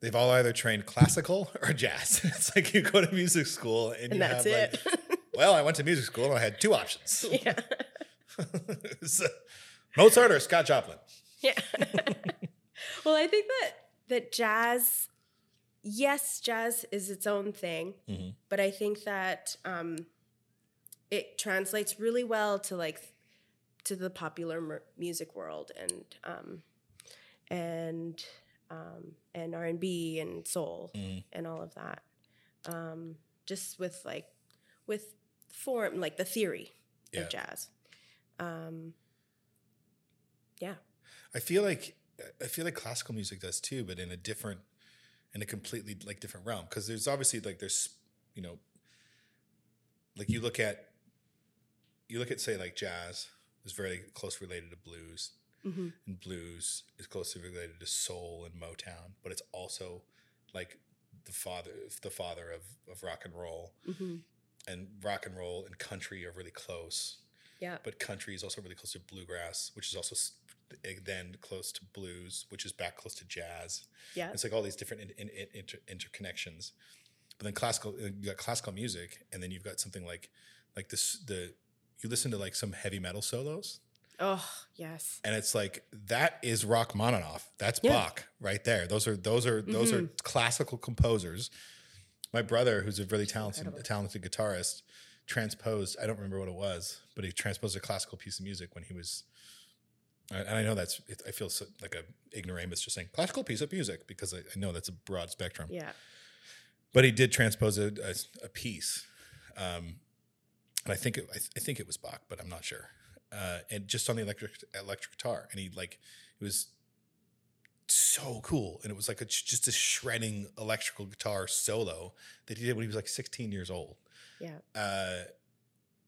They've all either trained classical *laughs* or jazz. *laughs* it's like you go to music school and, And you that's have it. like, *laughs* well, I went to music school and I had two options: yeah. So, Mozart or Scott Joplin. Yeah. well, I think that that jazz, yes, jazz is its own thing, Mhm. but I think that um, it translates really well to like to the popular music world and um, and um, and R and B and soul Mhm. and all of that. Um, just with like with form, like the theory Yeah. of jazz. Um, yeah. I feel like I feel like classical music does too, but in a different, in a completely like different realm. Because there's obviously like there's you know, like you look at, you look at say like jazz is very close related to blues, hmm and blues is closely related to soul and Motown, but it's also like the father, the father of of rock and roll, hmm and rock and roll and country are really close. Yeah. But country is also really close to bluegrass, which is also then close to blues, which is back close to jazz. Yeah. It's like all these different in, in, in- inter, interconnections. But then classical, uh, you got classical music, and then you've got something like like this. The you listen to like some heavy metal solos, Oh yes. and it's like that is Rachmaninoff. That's Yeah. Bach right there. Those are those are those are classical composers. My brother, who's a really talented incredible. talented guitarist, transposed. I don't remember what it was, but he transposed a classical piece of music when he was. And I know that's. I feel so, like a ignoramus just saying classical piece of music because I, I know that's a broad spectrum. Yeah. But he did transpose a, a, a piece, um, and I think it, I, th- I think it was Bach, but I'm not sure. Uh, and just on the electric electric guitar, and he like it was so cool, and it was like a, just a shredding electrical guitar solo that he did when he was like 16 years old, Yeah. uh,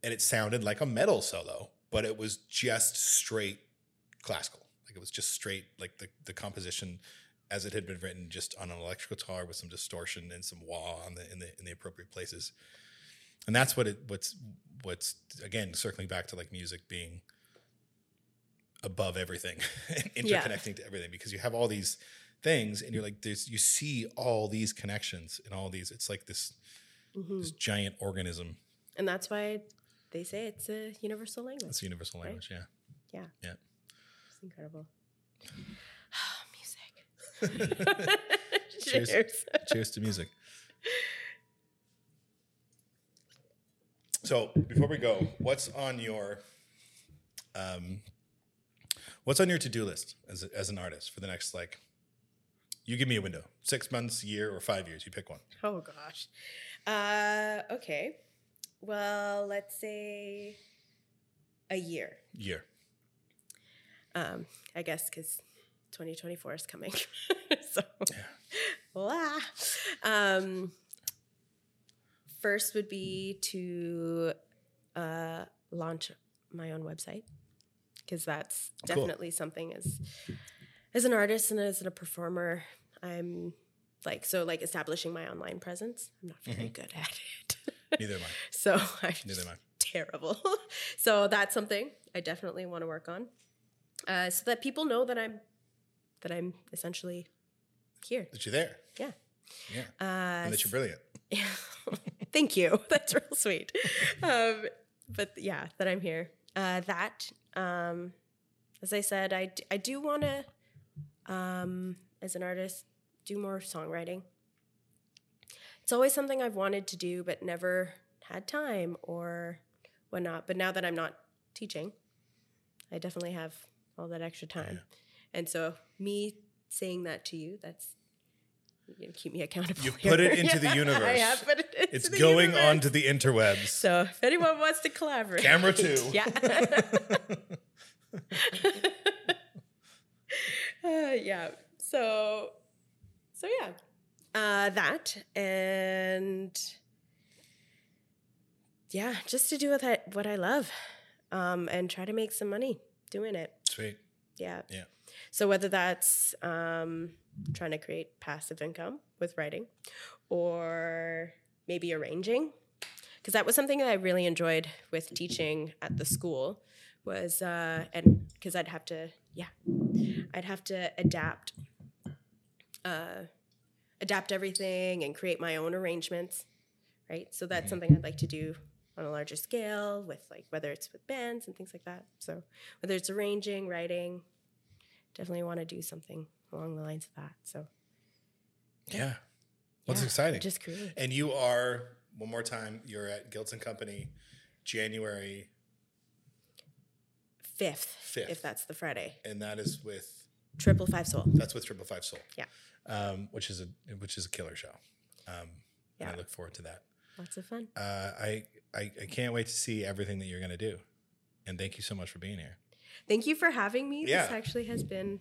and it sounded like a metal solo, but it was just straight classical. Like it was just straight like the the composition as it had been written, just on an electric guitar with some distortion and some wah on the in the in the appropriate places. And that's what it what's what's again circling back to like music being above everything and *laughs* Yeah. interconnecting to everything because you have all these things and you're like there's you see all these connections and all these it's like this hmm this giant organism And that's why they say it's a universal language. it's a universal Right. language yeah yeah. Yeah. It's incredible. *sighs* *sighs* Music. *laughs* *laughs* Cheers. cheers to music so before we go what's on your um what's on your to-do list as, a, as an artist for the next like you give me a window six months year or five years you pick one Oh gosh. Uh, okay. Well, let's say a year. year Um, I guess because 2024 is coming. *laughs* so, Wah. um, first would be to uh, launch my own website because that's Cool. definitely something as as an artist and as a performer, I'm like so like establishing my online presence. I'm not very good at it. neither am i *laughs* So I'm neither am i terrible. *laughs* so that's something I definitely want to work on, uh, so that people know that I'm that I'm essentially here. that you're there Yeah. yeah Uh, and that you're brilliant *laughs* Thank you. *laughs* That's real sweet. Um, but yeah, that I'm here. Uh, that, um, as I said, I, d- I do want to, um, as an artist, do more songwriting. It's always something I've wanted to do, but never had time or whatnot. But now that I'm not teaching, I definitely have all that extra time. And so, me saying that to you, that's you're gonna keep me accountable. You here. put it into the *laughs* I universe. have put it into it's the going universe. on to the interwebs So if anyone wants to collaborate, Camera *laughs* two. yeah. *laughs* Uh, yeah. So, so yeah, uh, that and yeah, just to do with it, what I love, um, and try to make some money doing it. sweet Yeah. Yeah. So whether that's um, trying to create passive income with writing, or maybe arranging, because that was something that I really enjoyed with teaching at the school, was uh, and because I'd have to yeah, I'd have to adapt, uh, adapt everything and create my own arrangements, right? So that's something I'd like to do on a larger scale with like whether it's with bands and things like that. So whether it's arranging, writing, definitely want to do something along the lines of that. So yeah what's yeah, exciting Just create. And you are one more time. You're at Gilts and Company, January, Fifth, Fifth. if that's the Friday. and that is with Triple Five Soul. that's with Triple Five Soul. Yeah. um, which is a which is a killer show. Um, and I look forward to that. Lots of fun. Uh, I, I I can't wait to see everything that you're going to do, and thank you so much for being here. Thank you for having me. Yeah. This actually has been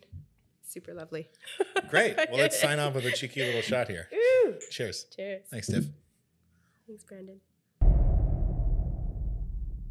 super lovely. *laughs* Great. Well, let's sign *laughs* off with a cheeky little shot here. Ooh, Cheers. cheers. Thanks, Tiff. Thanks, Brandon.